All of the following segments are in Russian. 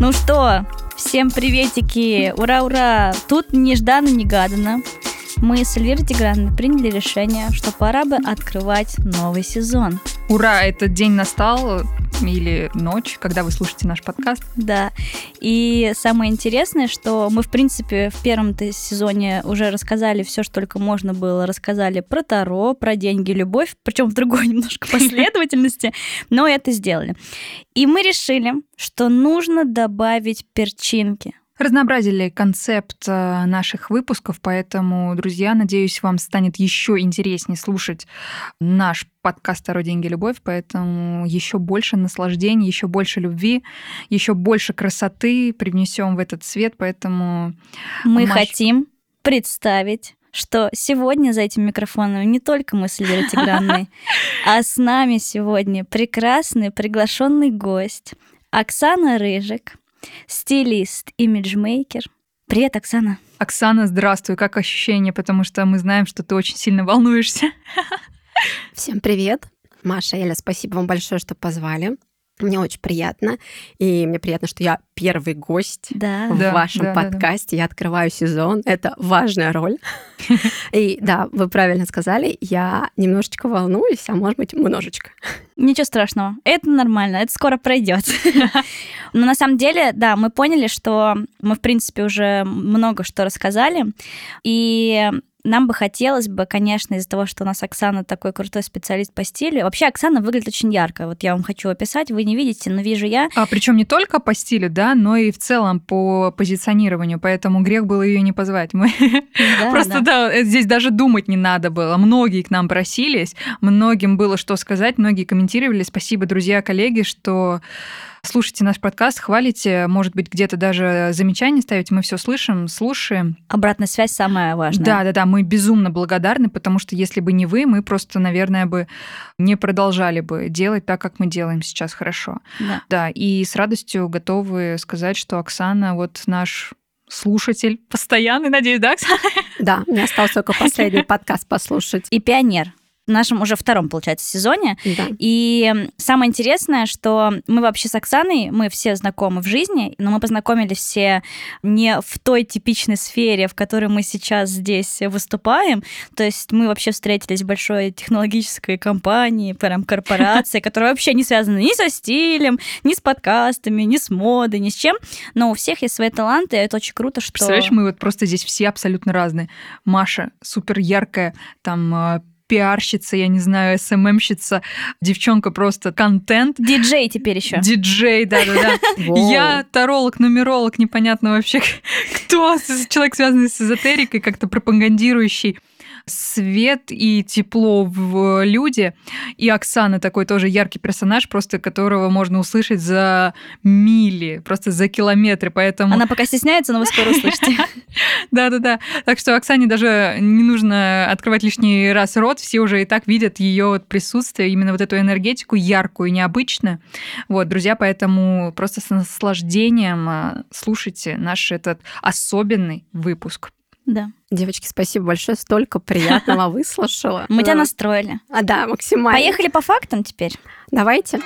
Ну что, всем приветики, ура-ура! Тут нежданно-негаданно мы с Эльвирой Тиграновной приняли решение, что пора бы открывать новый сезон. Ура, этот день настал или ночь, когда вы слушаете наш подкаст. Да. И самое интересное, что мы, в принципе, в первом сезоне уже рассказали все, что только можно было. Рассказали про Таро, про деньги, любовь, причем в другой немножко последовательности, но это сделали. И мы решили, что нужно добавить перчинки разнообразили концепт э, наших выпусков, поэтому, друзья, надеюсь, вам станет еще интереснее слушать наш подкаст «Таро, деньги, любовь», поэтому еще больше наслаждений, еще больше любви, еще больше красоты привнесем в этот свет, поэтому... Мы Маш... хотим представить что сегодня за этим микрофоном не только мы с Эльвирой Тигранной, а с нами сегодня прекрасный приглашенный гость Оксана Рыжик, стилист, имиджмейкер. Привет, Оксана. Оксана, здравствуй. Как ощущение? Потому что мы знаем, что ты очень сильно волнуешься. Всем привет. Маша, Эля, спасибо вам большое, что позвали. Мне очень приятно. И мне приятно, что я первый гость да. в да, вашем да, подкасте. Да, да. Я открываю сезон. Это важная роль. И да, вы правильно сказали, я немножечко волнуюсь, а может быть, немножечко. Ничего страшного. Это нормально, это скоро пройдет. Но на самом деле, да, мы поняли, что мы, в принципе, уже много что рассказали. И нам бы хотелось бы, конечно, из-за того, что у нас Оксана такой крутой специалист по стилю. Вообще Оксана выглядит очень ярко. Вот я вам хочу описать, вы не видите, но вижу я. А причем не только по стилю, да, но и в целом по позиционированию. Поэтому грех было ее не позвать. Мы да, просто да. да, здесь даже думать не надо было. Многие к нам просились, многим было что сказать, многие комментировали. Спасибо, друзья, коллеги, что слушайте наш подкаст, хвалите, может быть, где-то даже замечания ставите, мы все слышим, слушаем. Обратная связь самая важная. Да, да, да, мы безумно благодарны, потому что если бы не вы, мы просто, наверное, бы не продолжали бы делать так, как мы делаем сейчас хорошо. Да. Да, и с радостью готовы сказать, что Оксана вот наш слушатель постоянный, надеюсь, да, Оксана? Да, мне осталось только последний подкаст послушать. И пионер нашем уже втором, получается, сезоне. Да. И самое интересное, что мы вообще с Оксаной, мы все знакомы в жизни, но мы познакомились все не в той типичной сфере, в которой мы сейчас здесь выступаем. То есть мы вообще встретились в большой технологической компании, прям корпорации, которая вообще не связана ни со стилем, ни с подкастами, ни с модой, ни с чем. Но у всех есть свои таланты, и это очень круто, что... Представляешь, мы вот просто здесь все абсолютно разные. Маша супер яркая, там а, пиарщица, я не знаю, СММщица, девчонка просто контент. Диджей теперь еще. Диджей, да-да-да. Я таролог, нумеролог, непонятно вообще, кто человек, связанный с эзотерикой, как-то пропагандирующий свет и тепло в люди. И Оксана такой тоже яркий персонаж, просто которого можно услышать за мили, просто за километры, поэтому... Она пока стесняется, но вы скоро услышите. Да-да-да. Так что Оксане даже не нужно открывать лишний раз рот, все уже и так видят ее присутствие, именно вот эту энергетику яркую, необычную. Вот, друзья, поэтому просто с наслаждением а, слушайте наш этот особенный выпуск. Да. Девочки, спасибо большое, столько приятного выслушала. Мы тебя настроили. А, да, максимально. Поехали по фактам теперь. Давайте.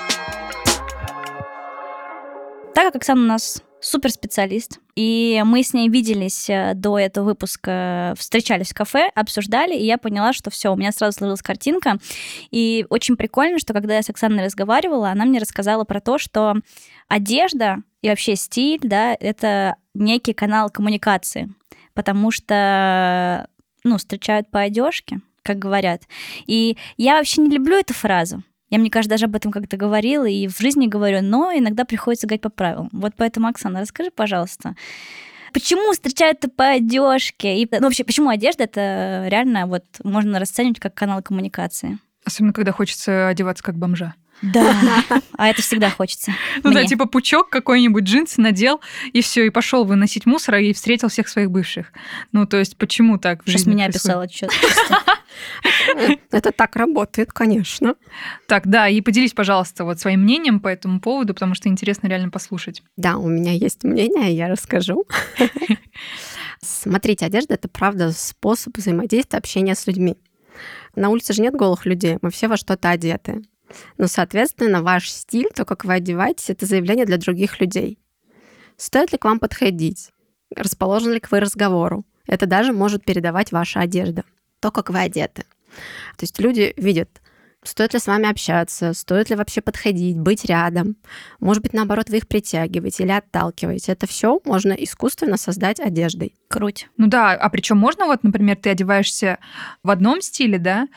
Так как Оксана у нас суперспециалист, и мы с ней виделись э, до этого выпуска, встречались в кафе, обсуждали, и я поняла, что все, у меня сразу сложилась картинка. И очень прикольно, что когда я с Оксаной разговаривала, она мне рассказала про то, что одежда и вообще стиль, да, это некий канал коммуникации потому что, ну, встречают по одежке, как говорят. И я вообще не люблю эту фразу. Я, мне кажется, даже об этом как-то говорила и в жизни говорю, но иногда приходится говорить по правилам. Вот поэтому, Оксана, расскажи, пожалуйста, почему встречают по одежке? И, ну, вообще, почему одежда это реально вот можно расценивать как канал коммуникации? Особенно, когда хочется одеваться как бомжа. Да, а это всегда хочется. Ну мне. да, типа пучок какой-нибудь джинсы надел, и все, и пошел выносить мусор, и встретил всех своих бывших. Ну, то есть, почему так Сейчас меня описала что-то. Это так работает, конечно. Так, да, и поделись, пожалуйста, вот своим мнением по этому поводу, потому что интересно реально послушать. Да, у меня есть мнение, я расскажу. Смотрите, одежда — это, правда, способ взаимодействия, общения с людьми. На улице же нет голых людей, мы все во что-то одеты. Ну, соответственно, ваш стиль, то, как вы одеваетесь, это заявление для других людей. стоит ли к вам подходить, расположен ли к вы разговору. Это даже может передавать ваша одежда, то, как вы одеты. То есть люди видят, Стоит ли с вами общаться? Стоит ли вообще подходить, быть рядом? Может быть, наоборот, вы их притягиваете или отталкиваете. Это все можно искусственно создать одеждой. Круть. Ну да, а причем можно вот, например, ты одеваешься в одном стиле, да,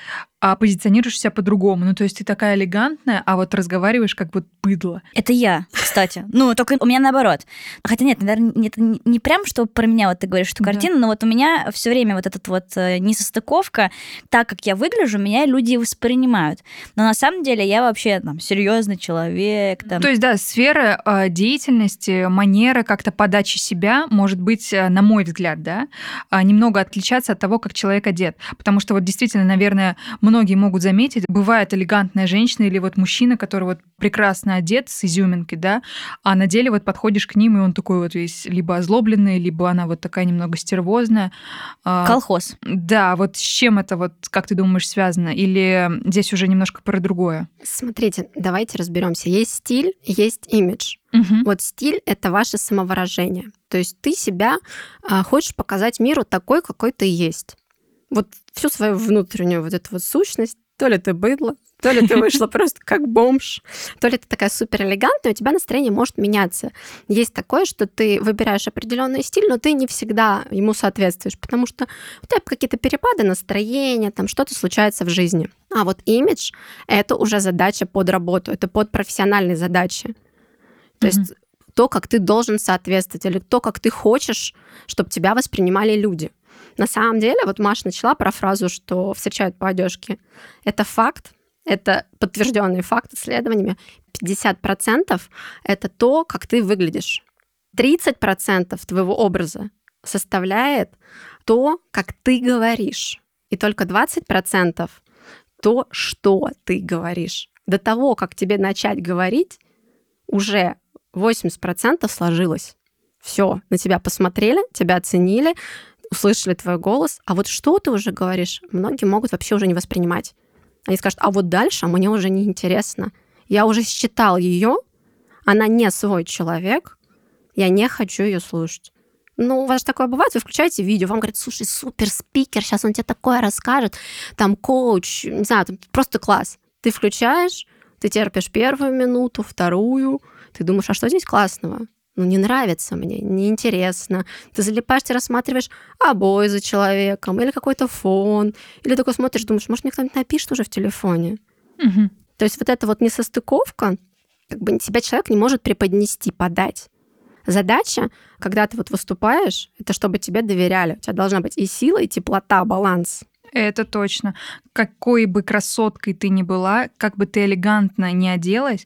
а позиционируешь себя по-другому. Ну, то есть ты такая элегантная, а вот разговариваешь как бы быдло. Это я, кстати. Ну, только у меня наоборот. Хотя нет, наверное, это не прям, что про меня вот ты говоришь, что картина, да. но вот у меня все время вот этот вот э, несостыковка, так как я выгляжу, меня люди воспринимают. Но на самом деле я вообще там серьезный человек. Там. То есть, да, сфера э, деятельности, манера как-то подачи себя может быть, э, на мой взгляд, да, немного отличаться от того, как человек одет. Потому что вот действительно, наверное, многие могут заметить, бывает элегантная женщина или вот мужчина, который вот прекрасно одет с изюминкой, да, а на деле вот подходишь к ним, и он такой вот весь либо озлобленный, либо она вот такая немного стервозная. А, Колхоз. Да, вот с чем это вот, как ты думаешь, связано? Или здесь уже немножко про другое? Смотрите, давайте разберемся. Есть стиль, есть имидж. Угу. Вот стиль — это ваше самовыражение. То есть ты себя а, хочешь показать миру такой, какой ты есть вот всю свою внутреннюю вот эту вот сущность, то ли ты быдло, то ли ты вышла просто как бомж, то ли ты такая супер элегантная, у тебя настроение может меняться. Есть такое, что ты выбираешь определенный стиль, но ты не всегда ему соответствуешь, потому что у тебя какие-то перепады настроения, там что-то случается в жизни. А вот имидж — это уже задача под работу, это под профессиональные задачи. То mm-hmm. есть то, как ты должен соответствовать, или то, как ты хочешь, чтобы тебя воспринимали люди. На самом деле, вот Маша начала про фразу, что встречают по одежке. Это факт, это подтвержденный факт исследованиями. 50% это то, как ты выглядишь. 30% твоего образа составляет то, как ты говоришь. И только 20% то, что ты говоришь. До того, как тебе начать говорить, уже 80% сложилось. Все, на тебя посмотрели, тебя оценили, услышали твой голос, а вот что ты уже говоришь, многие могут вообще уже не воспринимать. Они скажут, а вот дальше мне уже не интересно. Я уже считал ее, она не свой человек, я не хочу ее слушать. Ну, у вас же такое бывает, вы включаете видео, вам говорят, слушай, супер спикер, сейчас он тебе такое расскажет, там коуч, не знаю, там просто класс. Ты включаешь, ты терпишь первую минуту, вторую, ты думаешь, а что здесь классного? Ну, не нравится мне, неинтересно. Ты залипаешь, ты рассматриваешь обои за человеком или какой-то фон, или такой смотришь, думаешь, может, мне кто-нибудь напишет уже в телефоне. Угу. То есть вот эта вот несостыковка, как бы тебя человек не может преподнести, подать. Задача, когда ты вот выступаешь, это чтобы тебе доверяли. У тебя должна быть и сила, и теплота, баланс. Это точно. Какой бы красоткой ты ни была, как бы ты элегантно не оделась,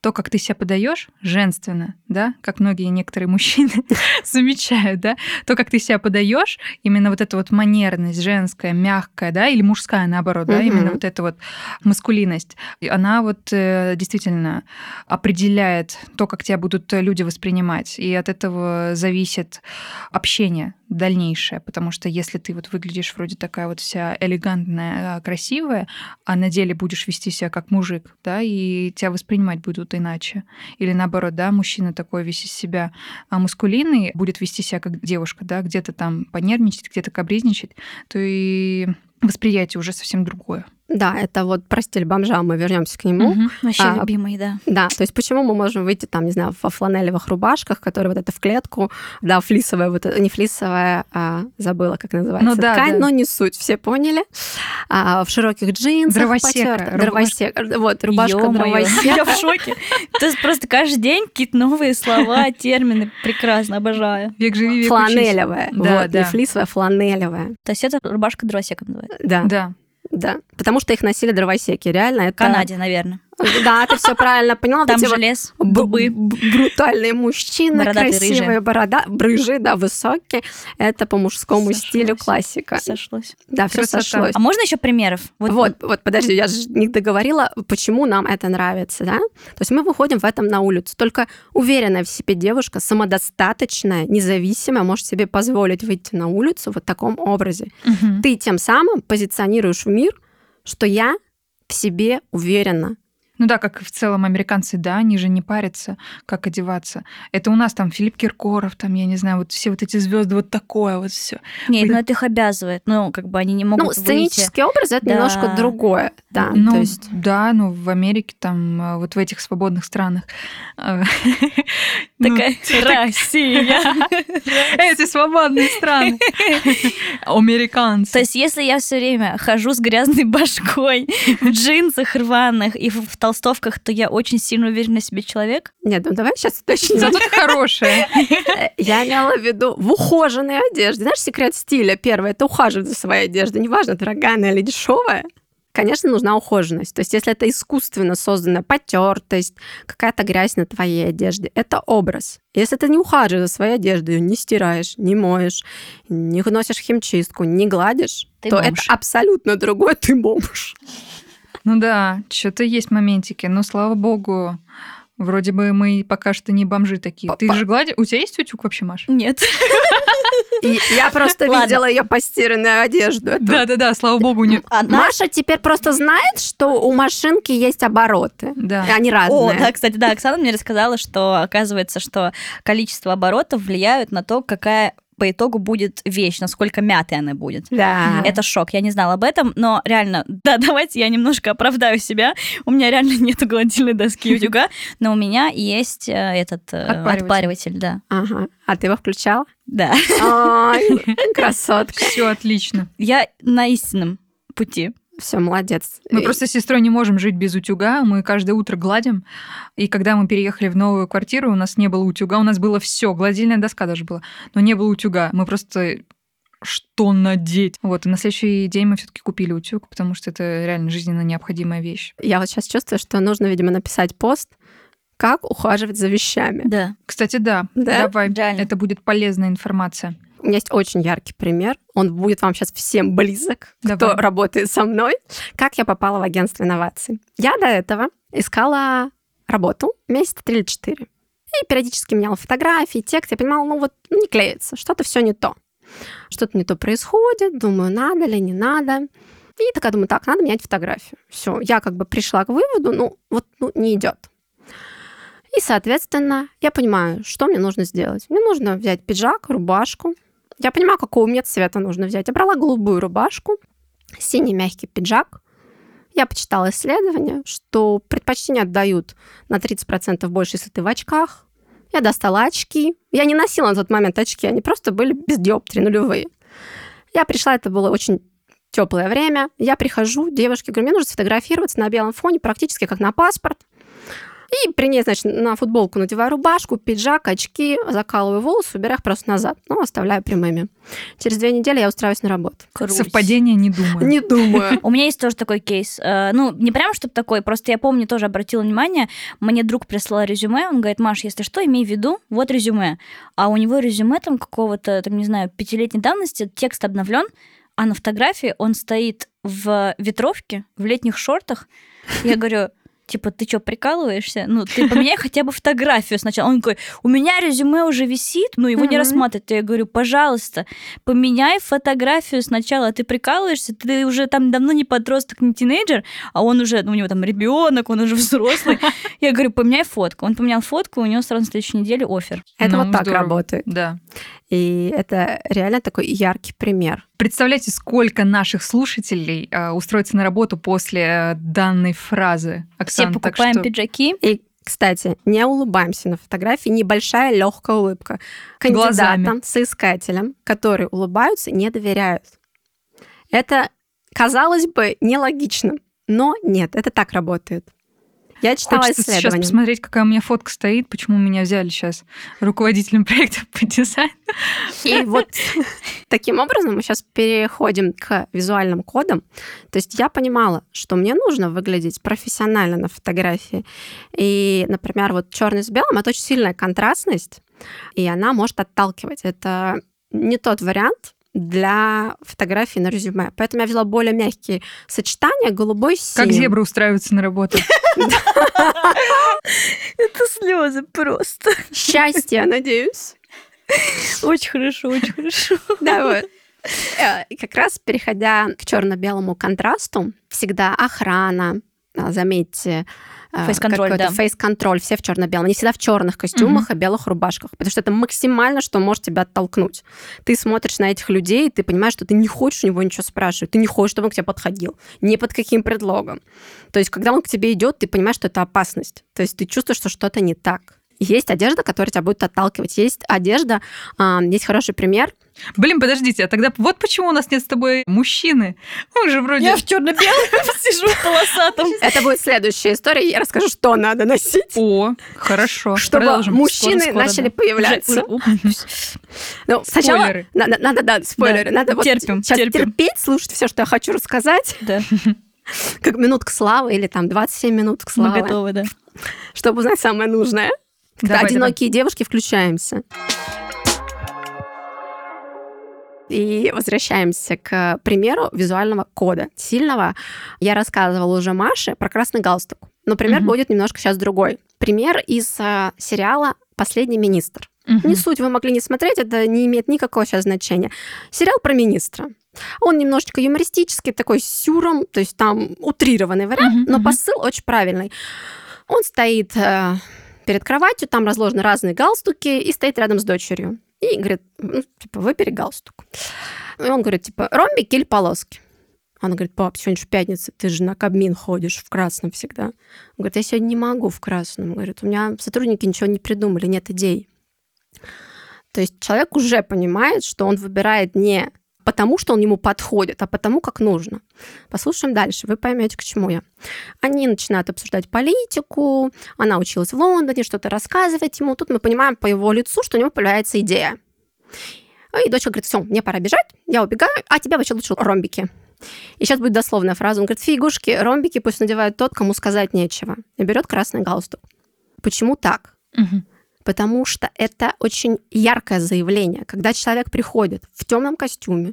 то, как ты себя подаешь, женственно, да, как многие некоторые мужчины замечают, да, то, как ты себя подаешь, именно вот эта вот манерность женская, мягкая, да, или мужская, наоборот, да, именно вот эта вот маскулинность, она вот э, действительно определяет то, как тебя будут люди воспринимать, и от этого зависит общение дальнейшее, потому что если ты вот выглядишь вроде такая вот вся элегантная, а, красивая, а на деле будешь вести себя как мужик, да, и тебя воспринимать будут иначе. Или наоборот, да, мужчина такой весь из себя а мускулинный будет вести себя как девушка, да, где-то там понервничать, где-то кабризничать, то и восприятие уже совсем другое. Да, это вот про стиль бомжа, мы вернемся к нему. Угу, вообще а, любимый, да. Да, то есть почему мы можем выйти там, не знаю, во фланелевых рубашках, которые вот это в клетку, да, флисовая, вот не флисовая, а забыла, как называется, ну, да, ткань, да. но не суть, все поняли. А, в широких джинсах. Дровосека. Дровосека. Вот, рубашка дровосека. Я в шоке. То есть просто каждый день какие-то новые слова, термины. Прекрасно, обожаю. Век живи, век Фланелевая. Да, вот, не флисовая, фланелевая. То есть это рубашка дровосека называется? Да. Да. Да, потому что их носили дровосеки, реально. Это... В Канаде, наверное. Да, ты все правильно поняла. Там же лес, дубы. Брутальные мужчины, красивые борода, брыжи, да, высокие. Это по мужскому стилю классика. Сошлось. Да, все сошлось. А можно еще примеров? Вот, вот, вот, подожди, я же не договорила, почему нам это нравится, да? То есть мы выходим в этом на улицу. Только уверенная в себе девушка, самодостаточная, независимая, может себе позволить выйти на улицу в таком образе. Ты тем самым позиционируешь в мир, что я в себе уверена, Ну да, как в целом американцы, да, они же не парятся, как одеваться. Это у нас там Филипп Киркоров, там, я не знаю, вот все вот эти звезды, вот такое вот все. Нет, вот. ну это их обязывает. Ну, как бы они не могут Ну, сценический выйти. образ — это да. немножко другое, да. Ну, то есть... да, ну, в Америке там, а, вот в этих свободных странах. А, ну, Такая Россия. Эти свободные страны. Американцы. То есть если я все время хожу с грязной башкой, в джинсах рваных и в толстовках, то я очень сильно уверена в себе человек? Нет, ну давай сейчас уточним. Зато ты хорошая. Я имела в виду в ухоженной одежде. Знаешь, секрет стиля первое – это ухаживать за своей одеждой. Неважно, дорогая она или дешевая конечно, нужна ухоженность. То есть, если это искусственно созданная потертость, какая-то грязь на твоей одежде, это образ. Если ты не ухаживаешь за своей одеждой, ее не стираешь, не моешь, не носишь химчистку, не гладишь, ты то бомж. это абсолютно другой ты бомж. Ну да, что-то есть моментики, но слава богу, Вроде бы мы пока что не бомжи такие. Ты же гладишь? У тебя есть утюг вообще, Маш? Нет. Я просто видела ее постиранную одежду. Да-да-да, слава богу. не. Маша теперь просто знает, что у машинки есть обороты. Да. Они разные. О, да, кстати, да, Оксана мне рассказала, что оказывается, что количество оборотов влияют на то, какая по итогу будет вещь, насколько мятой она будет. Да. Это шок. Я не знала об этом, но реально, да, давайте я немножко оправдаю себя. У меня реально нет гладильной доски утюга, но у меня есть э, этот э, отпариватель. отпариватель, да. Ага. А ты его включал? Да. Ой, красотка. Все отлично. Я на истинном пути. Все, молодец. Мы просто с сестрой не можем жить без утюга. Мы каждое утро гладим. И когда мы переехали в новую квартиру, у нас не было утюга. У нас было все, гладильная доска даже была. Но не было утюга. Мы просто что надеть. Вот, и на следующий день мы все-таки купили утюг, потому что это реально жизненно необходимая вещь. Я вот сейчас чувствую, что нужно, видимо, написать пост, как ухаживать за вещами. Да. Кстати, да. да? Давай. Реально. Это будет полезная информация. У меня есть очень яркий пример. Он будет вам сейчас всем близок, Давай. кто работает со мной. Как я попала в агентство инноваций? Я до этого искала работу месяца три или четыре. И периодически меняла фотографии, текст. Я понимала, ну вот ну, не клеится, что-то все не то. Что-то не то происходит, думаю, надо ли, не надо. И такая думаю, так, надо менять фотографию. Все, я как бы пришла к выводу, ну вот ну, не идет. И, соответственно, я понимаю, что мне нужно сделать. Мне нужно взять пиджак, рубашку, я понимаю, какого мне цвета нужно взять. Я брала голубую рубашку, синий мягкий пиджак. Я почитала исследования, что предпочтение отдают на 30% больше, если ты в очках. Я достала очки. Я не носила на тот момент очки, они просто были без диоптрии, нулевые. Я пришла, это было очень теплое время. Я прихожу, девушке говорю, мне нужно сфотографироваться на белом фоне, практически как на паспорт. И при ней, значит, на футболку надеваю рубашку, пиджак, очки, закалываю волосы, убираю их просто назад, но оставляю прямыми. Через две недели я устраиваюсь на работу. Крусь. Совпадение не думаю. Не думаю. У меня есть тоже такой кейс. Э, ну, не прям чтобы такой, просто я помню, тоже обратила внимание, мне друг прислал резюме, он говорит, Маш, если что, имей в виду, вот резюме. А у него резюме там какого-то, там, не знаю, пятилетней давности, текст обновлен, а на фотографии он стоит в ветровке, в летних шортах. Я говорю, типа, ты что, прикалываешься? Ну, ты поменяй хотя бы фотографию сначала. Он такой, у меня резюме уже висит, но его не рассматривают. Я говорю, пожалуйста, поменяй фотографию сначала. Ты прикалываешься? Ты уже там давно не подросток, не тинейджер, а он уже, ну, у него там ребенок, он уже взрослый. Я говорю, поменяй фотку. Он поменял фотку, у него сразу на следующей неделе офер. Это ну, вот так работает. Да. И это реально такой яркий пример. Представляете, сколько наших слушателей э, устроится на работу после данной фразы. Оксана, Все покупаем что... пиджаки. И кстати, не улыбаемся на фотографии, небольшая легкая улыбка. Кандидатам, Глазами. соискателям, которые улыбаются, не доверяют. Это, казалось бы, нелогично, но нет, это так работает. Я читала Хочется исследования. сейчас посмотреть, какая у меня фотка стоит, почему меня взяли сейчас руководителем проекта по дизайну. И вот таким образом мы сейчас переходим к визуальным кодам. То есть я понимала, что мне нужно выглядеть профессионально на фотографии. И, например, вот черный с белым — это очень сильная контрастность, и она может отталкивать. Это не тот вариант, для фотографии на резюме. Поэтому я взяла более мягкие сочетания, голубой с Как зебра устраивается на работу. Это слезы просто. Счастье, надеюсь. Очень хорошо, очень хорошо. Да, вот. Э, и как раз переходя к черно-белому контрасту, всегда охрана, а, заметьте, Фейс-контроль, да. Фейс-контроль, все в черно-белом. Они всегда в черных костюмах угу. и белых рубашках, потому что это максимально, что может тебя оттолкнуть. Ты смотришь на этих людей, и ты понимаешь, что ты не хочешь у него ничего спрашивать, ты не хочешь, чтобы он к тебе подходил. Ни под каким предлогом. То есть, когда он к тебе идет, ты понимаешь, что это опасность. То есть, ты чувствуешь, что что-то не так. Есть одежда, которая тебя будет отталкивать. Есть одежда, есть хороший пример. Блин, подождите, а тогда вот почему у нас нет с тобой мужчины. Он же вроде... Я в черно белом сижу в полосатом. Это будет следующая история. Я расскажу, что надо носить. О, хорошо. Чтобы Продолжим. мужчины скоро, скоро, начали да. появляться. Ну, сначала надо, надо, да, спойлеры. Надо вот терпим, терпеть, слушать все, что я хочу рассказать. Да. Как минутка славы или там 27 минут славы. Мы готовы, да. Чтобы узнать самое нужное. Давай, одинокие давай. девушки, включаемся. И возвращаемся к примеру визуального кода сильного. Я рассказывала уже Маше про красный галстук. Но пример угу. будет немножко сейчас другой. Пример из а, сериала «Последний министр». Угу. Не суть, вы могли не смотреть, это не имеет никакого сейчас значения. Сериал про министра. Он немножечко юмористический, такой сюром, то есть там утрированный вариант, угу, но посыл очень правильный. Он стоит э, перед кроватью, там разложены разные галстуки, и стоит рядом с дочерью. И говорит, ну, типа, выбери галстук. И он говорит, типа, ромбик или полоски? Она говорит, пап, сегодня же пятница, ты же на Кабмин ходишь в красном всегда. Он говорит, я сегодня не могу в красном. Говорит, у меня сотрудники ничего не придумали, нет идей. То есть человек уже понимает, что он выбирает не потому, что он ему подходит, а потому, как нужно. Послушаем дальше, вы поймете, к чему я. Они начинают обсуждать политику, она училась в Лондоне, что-то рассказывать ему. Тут мы понимаем по его лицу, что у него появляется идея. И дочка говорит, все, мне пора бежать, я убегаю, а тебе вообще лучше ромбики. И сейчас будет дословная фраза. Он говорит, фигушки, ромбики пусть надевает тот, кому сказать нечего. И берет красный галстук. Почему так? Угу потому что это очень яркое заявление, когда человек приходит в темном костюме,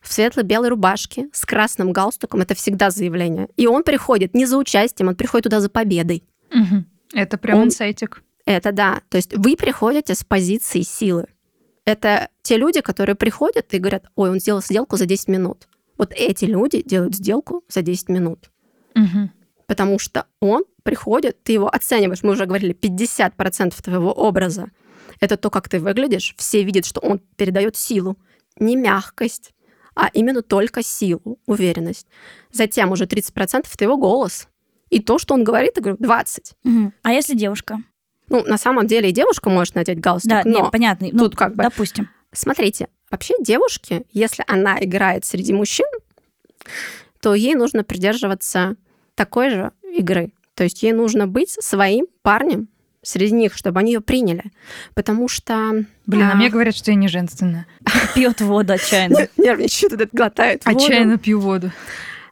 в светло-белой рубашке с красным галстуком, это всегда заявление. И он приходит не за участием, он приходит туда за победой. Угу. Это прям он... инсайтик. Это да. То есть вы приходите с позиции силы. Это те люди, которые приходят и говорят, ой, он сделал сделку за 10 минут. Вот эти люди делают сделку за 10 минут. Угу. Потому что он приходит, ты его оцениваешь, мы уже говорили, 50% твоего образа. Это то, как ты выглядишь. Все видят, что он передает силу, не мягкость, а именно только силу, уверенность. Затем уже 30% это его голос. И то, что он говорит, я говорю, 20. Угу. А если девушка? Ну, на самом деле и девушка может надеть галстук, да, но... Нет, понятно. Ну, тут как бы... Допустим. Смотрите, вообще девушке, если она играет среди мужчин, то ей нужно придерживаться такой же игры. То есть ей нужно быть своим парнем среди них, чтобы они ее приняли. Потому что... Блин, а, а мне говорят, что я не женственная. Пьет воду отчаянно. Нервничает, этот глотает Отчаянно пью воду.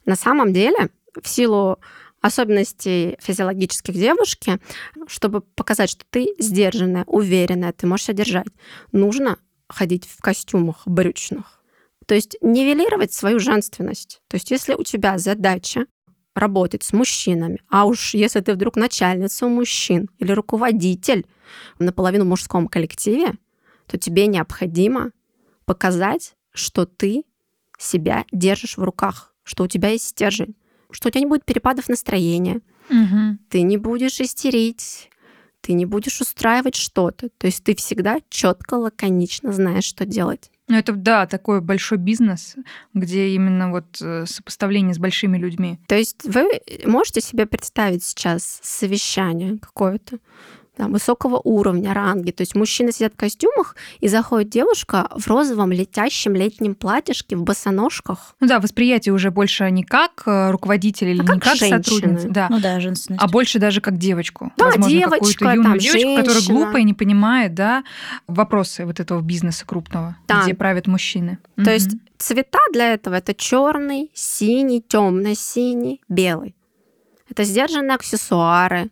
На самом деле, в силу особенностей физиологических девушки, чтобы показать, что ты сдержанная, уверенная, ты можешь себя держать, нужно ходить в костюмах брючных. То есть нивелировать свою женственность. То есть если у тебя задача работать с мужчинами. А уж если ты вдруг начальница у мужчин или руководитель в наполовину мужском коллективе, то тебе необходимо показать, что ты себя держишь в руках, что у тебя есть стержень, что у тебя не будет перепадов настроения, угу. ты не будешь истерить, ты не будешь устраивать что-то. То есть ты всегда четко, лаконично знаешь, что делать. Ну, это, да, такой большой бизнес, где именно вот э, сопоставление с большими людьми. То есть вы можете себе представить сейчас совещание какое-то, там, высокого уровня, ранги. То есть мужчины сидят в костюмах, и заходит девушка в розовом летящем летнем платьишке, в босоножках. Ну да, восприятие уже больше не как э, руководитель или а не как, как сотрудница, да. Ну да, женственность. а больше даже как девочку. Да, Возможно, девочка, какую-то юную там, девочку, женщина. которая глупая, не понимает, да, вопросы вот этого бизнеса крупного, Да. где правят мужчины. То Мгм. есть цвета для этого это черный, синий, темно-синий, белый. Это сдержанные аксессуары.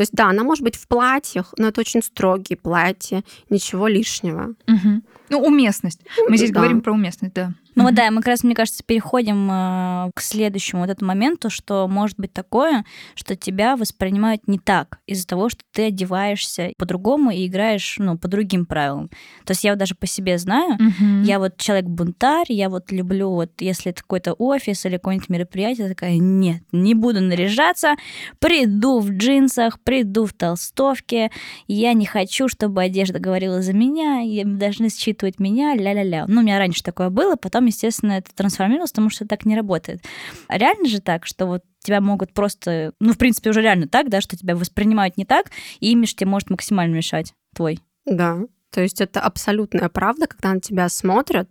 То есть, да, она может быть в платьях, но это очень строгие платья, ничего лишнего. Мгм. Ну, уместность. Мы здесь да. говорим про уместность, да. Ну вот да, мы как раз, мне кажется, переходим э, к следующему вот этому моменту, что может быть такое, что тебя воспринимают не так из-за того, что ты одеваешься по-другому и играешь, ну, по другим правилам. То есть я вот даже по себе знаю, mm-hmm. я вот человек-бунтарь, я вот люблю вот, если это какой-то офис или какое-нибудь мероприятие, такая, нет, не буду наряжаться, приду в джинсах, приду в толстовке, я не хочу, чтобы одежда говорила за меня, и должны считывать меня, ля-ля-ля. Ну, у меня раньше такое было, потом потом, естественно, это трансформировалось, потому что так не работает. А реально же так, что вот тебя могут просто, ну, в принципе, уже реально так, да, что тебя воспринимают не так, и имидж тебе может максимально мешать твой. Да, то есть это абсолютная правда, когда на тебя смотрят,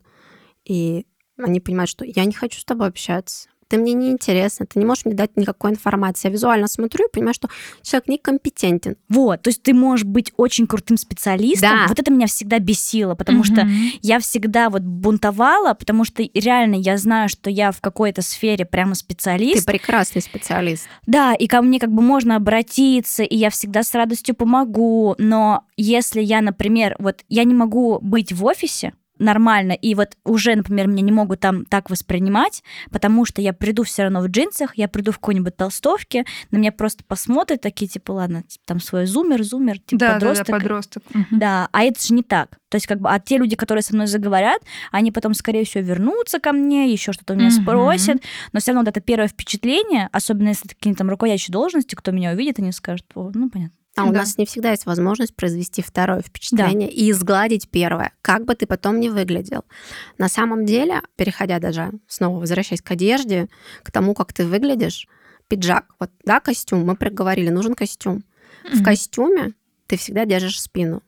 и они понимают, что я не хочу с тобой общаться ты мне не интересна, ты не можешь мне дать никакой информации. Я визуально смотрю и понимаю, что человек некомпетентен. Вот, то есть ты можешь быть очень крутым специалистом. Да. Вот это меня всегда бесило, потому mm-hmm. что я всегда вот бунтовала, потому что реально я знаю, что я в какой-то сфере прямо специалист. Ты прекрасный специалист. Да, и ко мне как бы можно обратиться, и я всегда с радостью помогу, но если я, например, вот я не могу быть в офисе, нормально, и вот уже, например, меня не могут там так воспринимать, потому что я приду все равно в джинсах, я приду в какой-нибудь толстовке, на меня просто посмотрят такие, типа, ладно, типа, там свой зумер, зумер, типа да, подросток. Да, да, подросток. Да, а это же не так. То есть как бы, а те люди, которые со мной заговорят, они потом, скорее всего, вернутся ко мне, еще что-то у меня mm-hmm. спросят, но все равно вот это первое впечатление, особенно если какие-то там руководящие должности, кто меня увидит, они скажут, ну, понятно. А у нас не всегда есть возможность произвести второе впечатление да. и изгладить первое, как бы ты потом не выглядел. На самом деле, переходя даже, снова возвращаясь к одежде, к тому, как ты выглядишь, пиджак, вот, да, костюм, мы проговорили, нужен костюм. Mm-hmm. В костюме ты всегда держишь спину.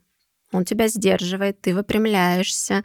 Он тебя сдерживает, ты выпрямляешься,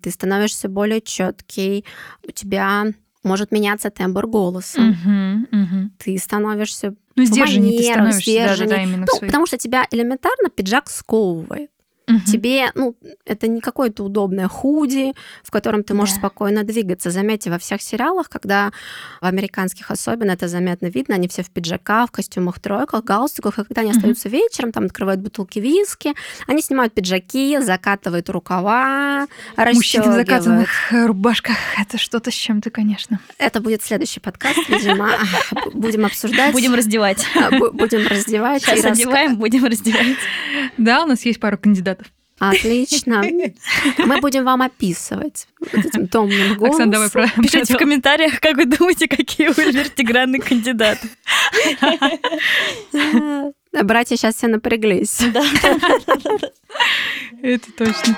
ты становишься более четкий, у тебя может меняться тембр голоса. Угу, угу. Ты становишься ну, сдержаннее ты становишься. Да, да, именно ну, потому что тебя элементарно пиджак сковывает. Угу. Тебе, ну, это не какое-то удобное худи, в котором ты можешь да. спокойно двигаться. Заметьте, во всех сериалах, когда в американских особенно это заметно видно, они все в пиджаках, в костюмах тройках, галстуках, и когда они угу. остаются вечером, там открывают бутылки виски, они снимают пиджаки, закатывают рукава, Мужчины в закатанных рубашках, это что-то с чем-то, конечно. Это будет следующий подкаст, видимо. Будем обсуждать. Будем раздевать. Будем раздевать. Сейчас одеваем, будем раздевать. Да, у нас есть пару кандидатов. Отлично. Мы будем вам описывать вот этим томным голосом. Оксана, давай про... Пишите в комментариях, как вы думаете, какие у вертигранные кандидаты. Братья сейчас все напряглись. Да. Это точно.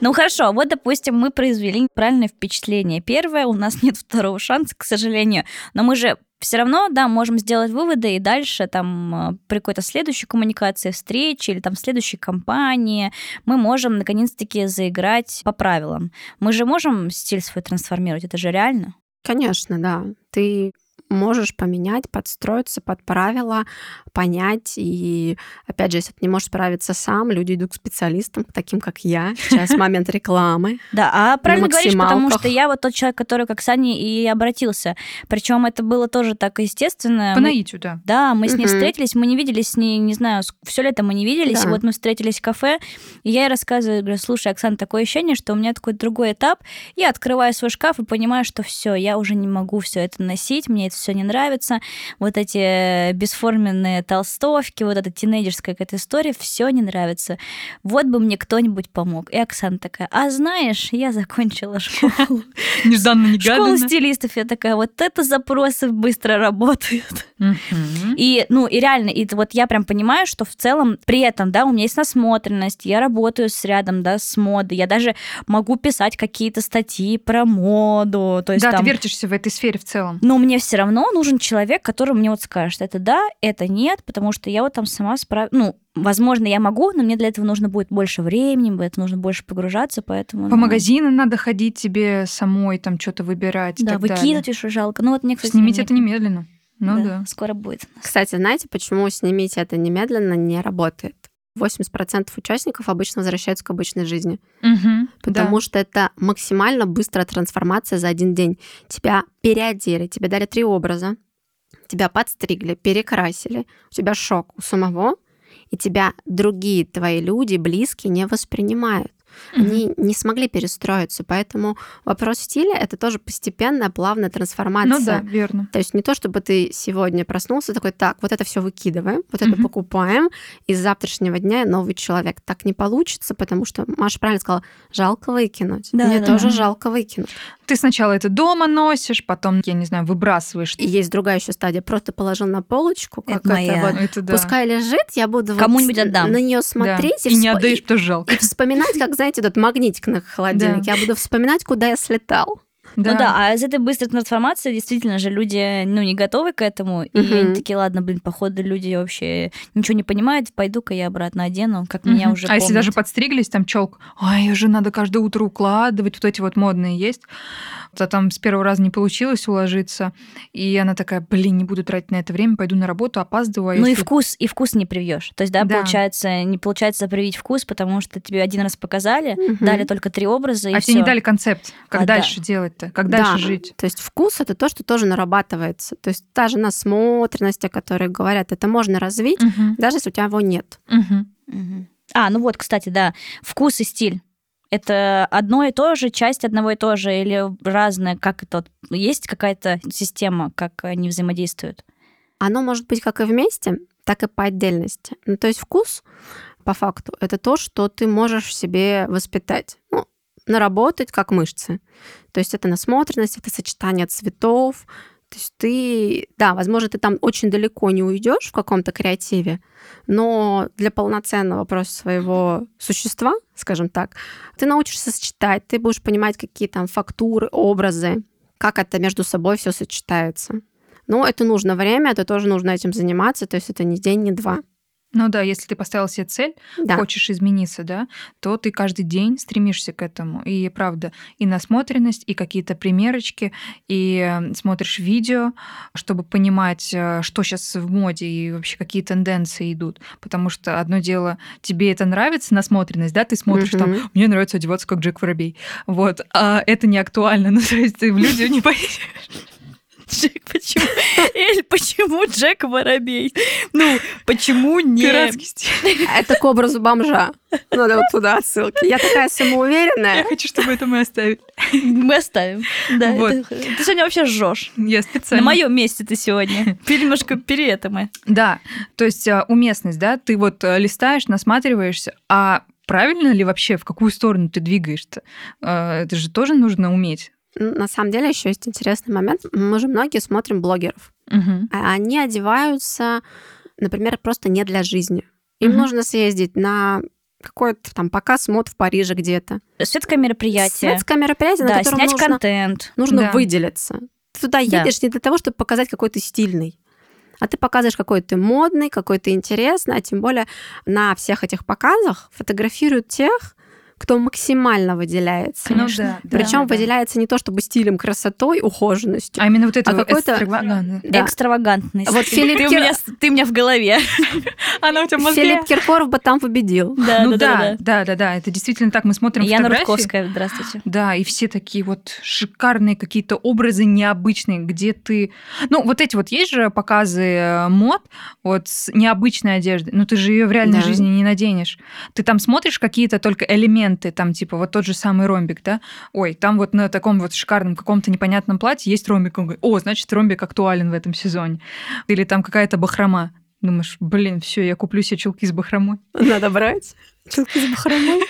Ну хорошо, вот, допустим, мы произвели правильное впечатление. Первое, у нас нет второго шанса, к сожалению. Но мы же все равно, да, можем сделать выводы и дальше там э, при какой-то следующей коммуникации, встрече или там следующей компании мы можем наконец-таки заиграть по правилам. Мы же можем стиль свой трансформировать, это же реально. Конечно, да. Ты можешь поменять, подстроиться под правила, понять. И, опять же, если ты не можешь справиться сам, люди идут к специалистам, таким как я. Сейчас момент рекламы. Да, а правильно говоришь, потому что я вот тот человек, который как Сани и обратился. Причем это было тоже так естественно. По наитию, да. Да, мы с ней встретились, мы не виделись с ней, не знаю, все лето мы не виделись, и вот мы встретились в кафе, и я ей рассказываю, говорю, слушай, Оксана, такое ощущение, что у меня такой другой этап, я открываю свой шкаф и понимаю, что все, я уже не могу все это носить, мне это все не нравится, вот эти бесформенные толстовки, вот эта тинейджерская какая-то история, все не нравится. Вот бы мне кто-нибудь помог. И Оксана такая, а знаешь, я закончила школу. Нежданно-негаданно. Школу стилистов. Я такая, вот это запросы быстро работают. И, ну, и реально, и вот я прям понимаю, что в целом при этом, да, у меня есть насмотренность, я работаю с рядом, да, с модой, я даже могу писать какие-то статьи про моду. То есть, да, там... ты вертишься в этой сфере в целом. Но мне все равно нужен человек, который мне вот скажет, это да, это нет, потому что я вот там сама справ... Ну, возможно, я могу, но мне для этого нужно будет больше времени, мне это нужно больше погружаться, поэтому... По ну... магазинам надо ходить тебе самой, там что-то выбирать. Да, выкидывать еще жалко. Ну вот мне, кстати, Снимите это немедленно. Ну да, да. Скоро будет. Кстати, знаете, почему снимите это немедленно не работает? 80% участников обычно возвращаются к обычной жизни. Угу, потому да. что это максимально быстрая трансформация за один день. Тебя переодели, тебе дали три образа, тебя подстригли, перекрасили, у тебя шок у самого, и тебя другие твои люди, близкие, не воспринимают. Mm-hmm. Они не смогли перестроиться. Поэтому вопрос стиля это тоже постепенная, плавная трансформация. Ну да, верно. То есть не то, чтобы ты сегодня проснулся такой, так, вот это все выкидываем, вот mm-hmm. это покупаем, и с завтрашнего дня новый человек. Так не получится, потому что Маша правильно сказала, жалко выкинуть. Да, Мне да, тоже да. жалко выкинуть. Ты сначала это дома носишь, потом, я не знаю, выбрасываешь. И есть другая еще стадия. Просто положил на полочку, как это, это вот. Это да. Пускай лежит, я буду кому-нибудь вот отдам. на нее смотреть да. и, и не отдаешь, потому жалко. И вспоминать, как, знаете, этот магнитик на холодильнике. Да. Я буду вспоминать, куда я слетал. Да. Ну да, а из этой быстрой трансформации действительно же люди, ну, не готовы к этому, и угу. они такие, ладно, блин, походу люди вообще ничего не понимают, пойду-ка я обратно одену, как угу. меня уже А помнят. если даже подстриглись, там челк, ай, уже надо каждое утро укладывать, вот эти вот модные есть, а там с первого раза не получилось уложиться, и она такая, блин, не буду тратить на это время, пойду на работу, опаздываю. А ну если... и вкус, и вкус не привьешь. То есть, да, да, получается, не получается привить вкус, потому что тебе один раз показали, угу. дали только три образа, и А тебе не дали концепт, как а, дальше да. делать-то, как да. дальше жить. То есть вкус это то, что тоже нарабатывается. То есть та же насмотренность, о которой говорят, это можно развить, угу. даже если у тебя его нет. Угу. Угу. А, ну вот, кстати, да, вкус и стиль. Это одно и то же, часть одного и то же, или разное? Как это? Есть какая-то система, как они взаимодействуют? Оно может быть как и вместе, так и по отдельности. Ну, то есть вкус, по факту, это то, что ты можешь в себе воспитать. Ну, наработать как мышцы. То есть это насмотренность, это сочетание цветов, то есть ты, да, возможно, ты там очень далеко не уйдешь в каком-то креативе, но для полноценного просто своего существа, скажем так, ты научишься сочетать, ты будешь понимать, какие там фактуры, образы, как это между собой все сочетается. Но это нужно время, это тоже нужно этим заниматься, то есть это не день, не два. Ну да, если ты поставил себе цель, да. хочешь измениться, да, то ты каждый день стремишься к этому. И правда, и насмотренность, и какие-то примерочки, и смотришь видео, чтобы понимать, э, что сейчас в моде и вообще какие тенденции идут. Потому что одно дело, тебе это нравится, насмотренность, да, ты смотришь угу. там, мне нравится одеваться как Джек Воробей. Вот, а это не актуально. Ну, то есть ты в люди не поедешь. Джек, почему? Эль, почему Джек воробей? Ну, почему не... Пиратский стиль. Это к образу бомжа. Надо вот туда отсылки. Я такая самоуверенная. Я хочу, чтобы это мы оставили. Мы оставим. Да, вот. это... Ты сегодня вообще жжешь. Я специально. На моем месте ты сегодня. Немножко переэтому. Да, то есть а, уместность, да, ты вот а, листаешь, насматриваешься, а правильно ли вообще, в какую сторону ты двигаешься? А, это же тоже нужно уметь. На самом деле еще есть интересный момент. Мы же многие смотрим блогеров. Угу. Они одеваются, например, просто не для жизни. Им угу. нужно съездить на какой-то там показ мод в Париже где-то. Светское мероприятие. Светское мероприятие, да, на котором снять нужно, контент. Нужно да. выделиться. Ты туда едешь да. не для того, чтобы показать, какой ты стильный а ты показываешь, какой ты модный, какой ты интересный, а тем более на всех этих показах фотографируют тех, кто максимально выделяется. Ну, да, Причем да, выделяется не то чтобы стилем, красотой, ухоженностью. А именно вот это а какой-то да. экстравагантность. Вот Филипп ты, Кир... у меня, ты у меня в голове. Она у тебя в мозге. Филипп Киркоров бы там победил. Да, ну, да, да, да, да, да, это действительно так. Мы смотрим Яна фотографии. Рудковская, здравствуйте. Да, и все такие вот шикарные какие-то образы необычные, где ты... Ну, вот эти вот есть же показы э, мод вот с необычной одеждой, но ты же ее в реальной да. жизни не наденешь. Ты там смотришь какие-то только элементы элементы, там типа вот тот же самый ромбик, да, ой, там вот на таком вот шикарном каком-то непонятном платье есть ромбик, он говорит, о, значит, ромбик актуален в этом сезоне. Или там какая-то бахрома. Думаешь, блин, все, я куплю себе чулки с бахромой. Надо брать чулки с бахромой.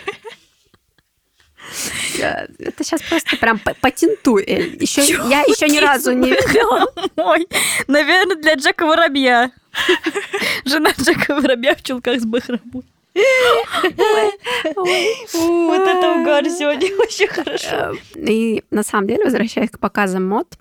Это сейчас просто прям патентуй, Эль. Еще, я еще ни разу не видела. Ой, наверное, для Джека Воробья. Жена Джека Воробья в чулках с бахромой. Вот это угар сегодня очень хорошо. И на самом деле, возвращаясь к показам мод,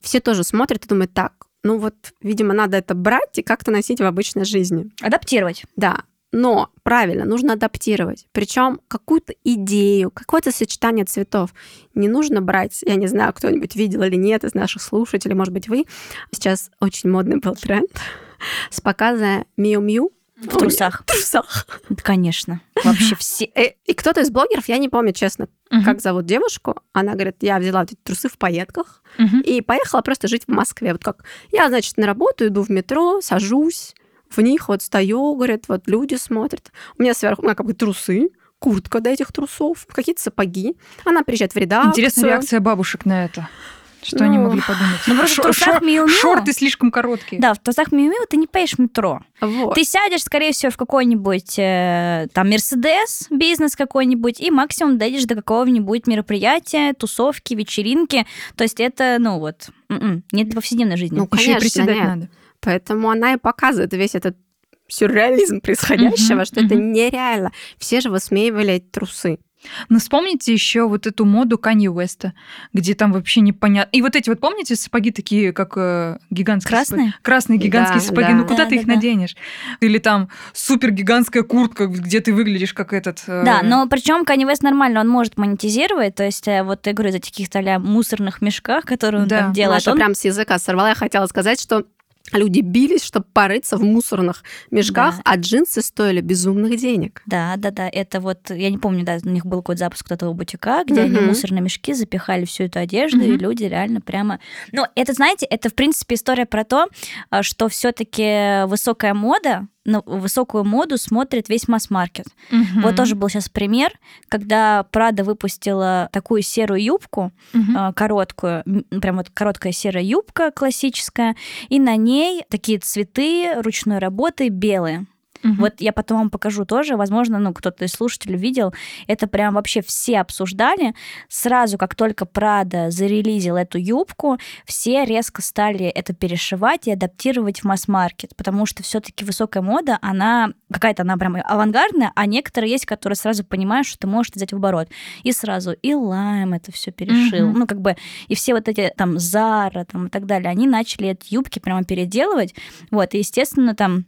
все тоже смотрят и думают, так, ну вот, видимо, надо это брать и как-то носить в обычной жизни. Адаптировать. Да. Но правильно, нужно адаптировать. Причем какую-то идею, какое-то сочетание цветов. Не нужно брать, я не знаю, кто-нибудь видел или нет из наших слушателей, может быть, вы. Сейчас очень модный был тренд с показа Миу В трусах. В трусах. Конечно. Вообще все. Э, и кто-то из блогеров, я не помню, честно, как зовут девушку. Она говорит, я взяла эти трусы в пайетках и поехала просто жить в Москве. Вот как я, значит, на работу иду в метро, сажусь, в них вот стою, говорит, вот люди смотрят. У меня сверху, у меня как бы трусы, куртка до этих трусов, какие-то сапоги. Она приезжает в редакцию. Интересная реакция бабушек на это. Что ну, они могли подумать? Ну, просто в трусах Миу Миу... Шорты слишком короткие. Да, в трусах Миу Миу ты не поешь в метро. Вот. Ты сядешь, скорее всего, в какой-нибудь э, там Мерседес, бизнес какой-нибудь, и максимум дойдешь до какого-нибудь мероприятия, тусовки, вечеринки. То есть это, ну вот, м-м, не для повседневной жизни. Ну, конечно, Еще и приседать нет. надо. Поэтому она и показывает весь этот сюрреализм происходящего, mm-hmm, что mm-hmm. это нереально. Все же высмеивали эти трусы. Ну, вспомните еще вот эту моду Канье Уэста, где там вообще непонятно. И вот эти вот, помните, сапоги такие, как э, гигантские Красные? Сапоги? Красные гигантские да, сапоги. Да. Ну, куда да, ты да, их да. наденешь? Или там супер гигантская куртка, где ты выглядишь как этот... Э... Да, но причем Канье Уэст нормально, он может монетизировать, то есть э, вот я говорю, за каких-то мусорных мешках, которые он да. там делает. Маша он... прям с языка сорвала, я хотела сказать, что Люди бились, чтобы порыться в мусорных мешках, да. а джинсы стоили безумных денег. Да, да, да. Это вот, я не помню, да, у них был какой-то запуск этого бутика, где угу. они мусорные мешки запихали всю эту одежду, угу. и люди реально прямо... Ну, это, знаете, это, в принципе, история про то, а, что все таки высокая мода, на высокую моду смотрит весь масс-маркет. Угу. Вот тоже был сейчас пример, когда Прада выпустила такую серую юбку, угу. короткую, прям вот короткая серая юбка классическая, и на ней такие цветы ручной работы белые. Угу. Вот я потом вам покажу тоже, возможно, ну, кто-то из слушателей видел, это прям вообще все обсуждали. Сразу, как только Прада зарелизил эту юбку, все резко стали это перешивать и адаптировать в масс-маркет, потому что все таки высокая мода, она какая-то, она прям авангардная, а некоторые есть, которые сразу понимают, что ты можешь взять в оборот. И сразу и Лайм это все перешил. Угу. Ну, как бы, и все вот эти там Зара там, и так далее, они начали эти юбки прямо переделывать. Вот, и, естественно, там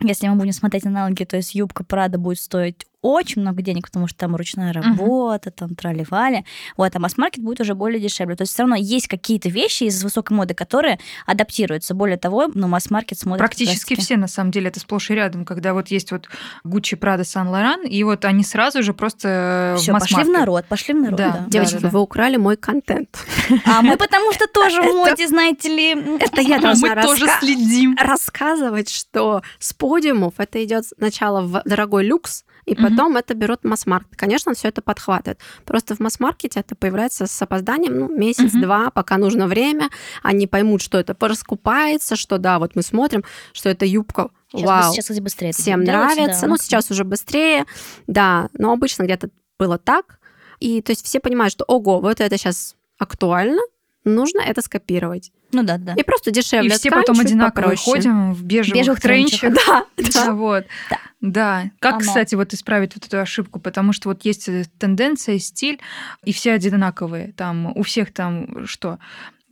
если мы будем смотреть аналоги, то есть юбка Прада будет стоить очень много денег, потому что там ручная работа, uh-huh. там тролливали. Вот, а масс-маркет будет уже более дешевле. То есть все равно есть какие-то вещи из высокой моды, которые адаптируются. Более того, ну, масс-маркет смотрит... Практически все, на самом деле, это сплошь и рядом, когда вот есть вот Gucci, Prada, Saint Laurent, и вот они сразу же просто Все, пошли в народ, пошли в народ, да. да. Девочки, да, да, вы украли мой контент. А мы потому что тоже в моде, знаете ли. Это я должна тоже следим. рассказывать, что с подиумов это идет сначала в дорогой люкс, и потом угу. это берут масс-маркет. Конечно, все это подхватывает. Просто в масс-маркете это появляется с опозданием ну, месяц-два, угу. пока нужно время. Они поймут, что это раскупается, что да, вот мы смотрим, что это юбка Сейчас, Вау. сейчас кстати, быстрее. Всем нравится. Да. Ну, сейчас уже быстрее, да. Но обычно где-то было так. И то есть все понимают, что ого, вот это сейчас актуально, нужно это скопировать. Ну да, да. И просто дешевле. И все потом одинаково попроще. ходим в бежевых, бежевых тренчах. Да, да. Вот. Да. Да. Как, Оно. кстати, вот исправить вот эту ошибку? Потому что вот есть тенденция, стиль, и все одинаковые. Там у всех там что?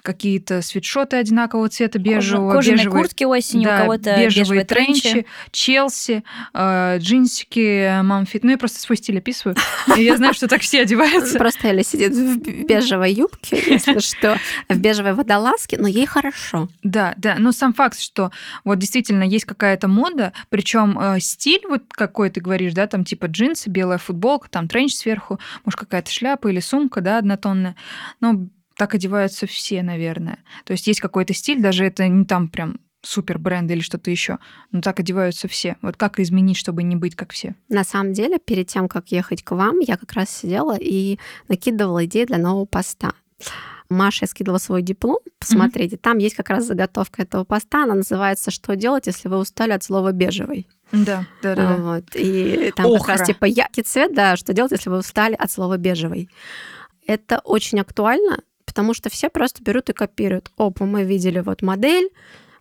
Какие-то свитшоты одинакового цвета, бежевого. Кожаные бежевые, куртки осенью, да, у кого-то бежевые, бежевые тренчи, тренчи, Челси, э, джинсики, мамфит. Ну, я просто свой стиль описываю. Я знаю, что так все одеваются. Просто Эля сидит в бежевой юбке, если что, в бежевой водолазке, но ей хорошо. Да, да. Но сам факт, что вот действительно есть какая-то мода, причем э, стиль, вот какой ты говоришь, да, там типа джинсы, белая футболка, там тренч сверху, может, какая-то шляпа или сумка, да, однотонная. Но так одеваются все, наверное. То есть есть какой-то стиль, даже это не там прям супер бренд или что-то еще, но так одеваются все. Вот как изменить, чтобы не быть как все? На самом деле, перед тем, как ехать к вам, я как раз сидела и накидывала идеи для нового поста. Маша скидывала свой диплом, посмотрите, mm-hmm. там есть как раз заготовка этого поста, она называется «Что делать, если вы устали от слова бежевый?» Да, да, да. Вот. И там Охра. как раз типа яркий цвет, да, что делать, если вы устали от слова бежевый. Это очень актуально, потому что все просто берут и копируют. Опа, мы видели вот модель,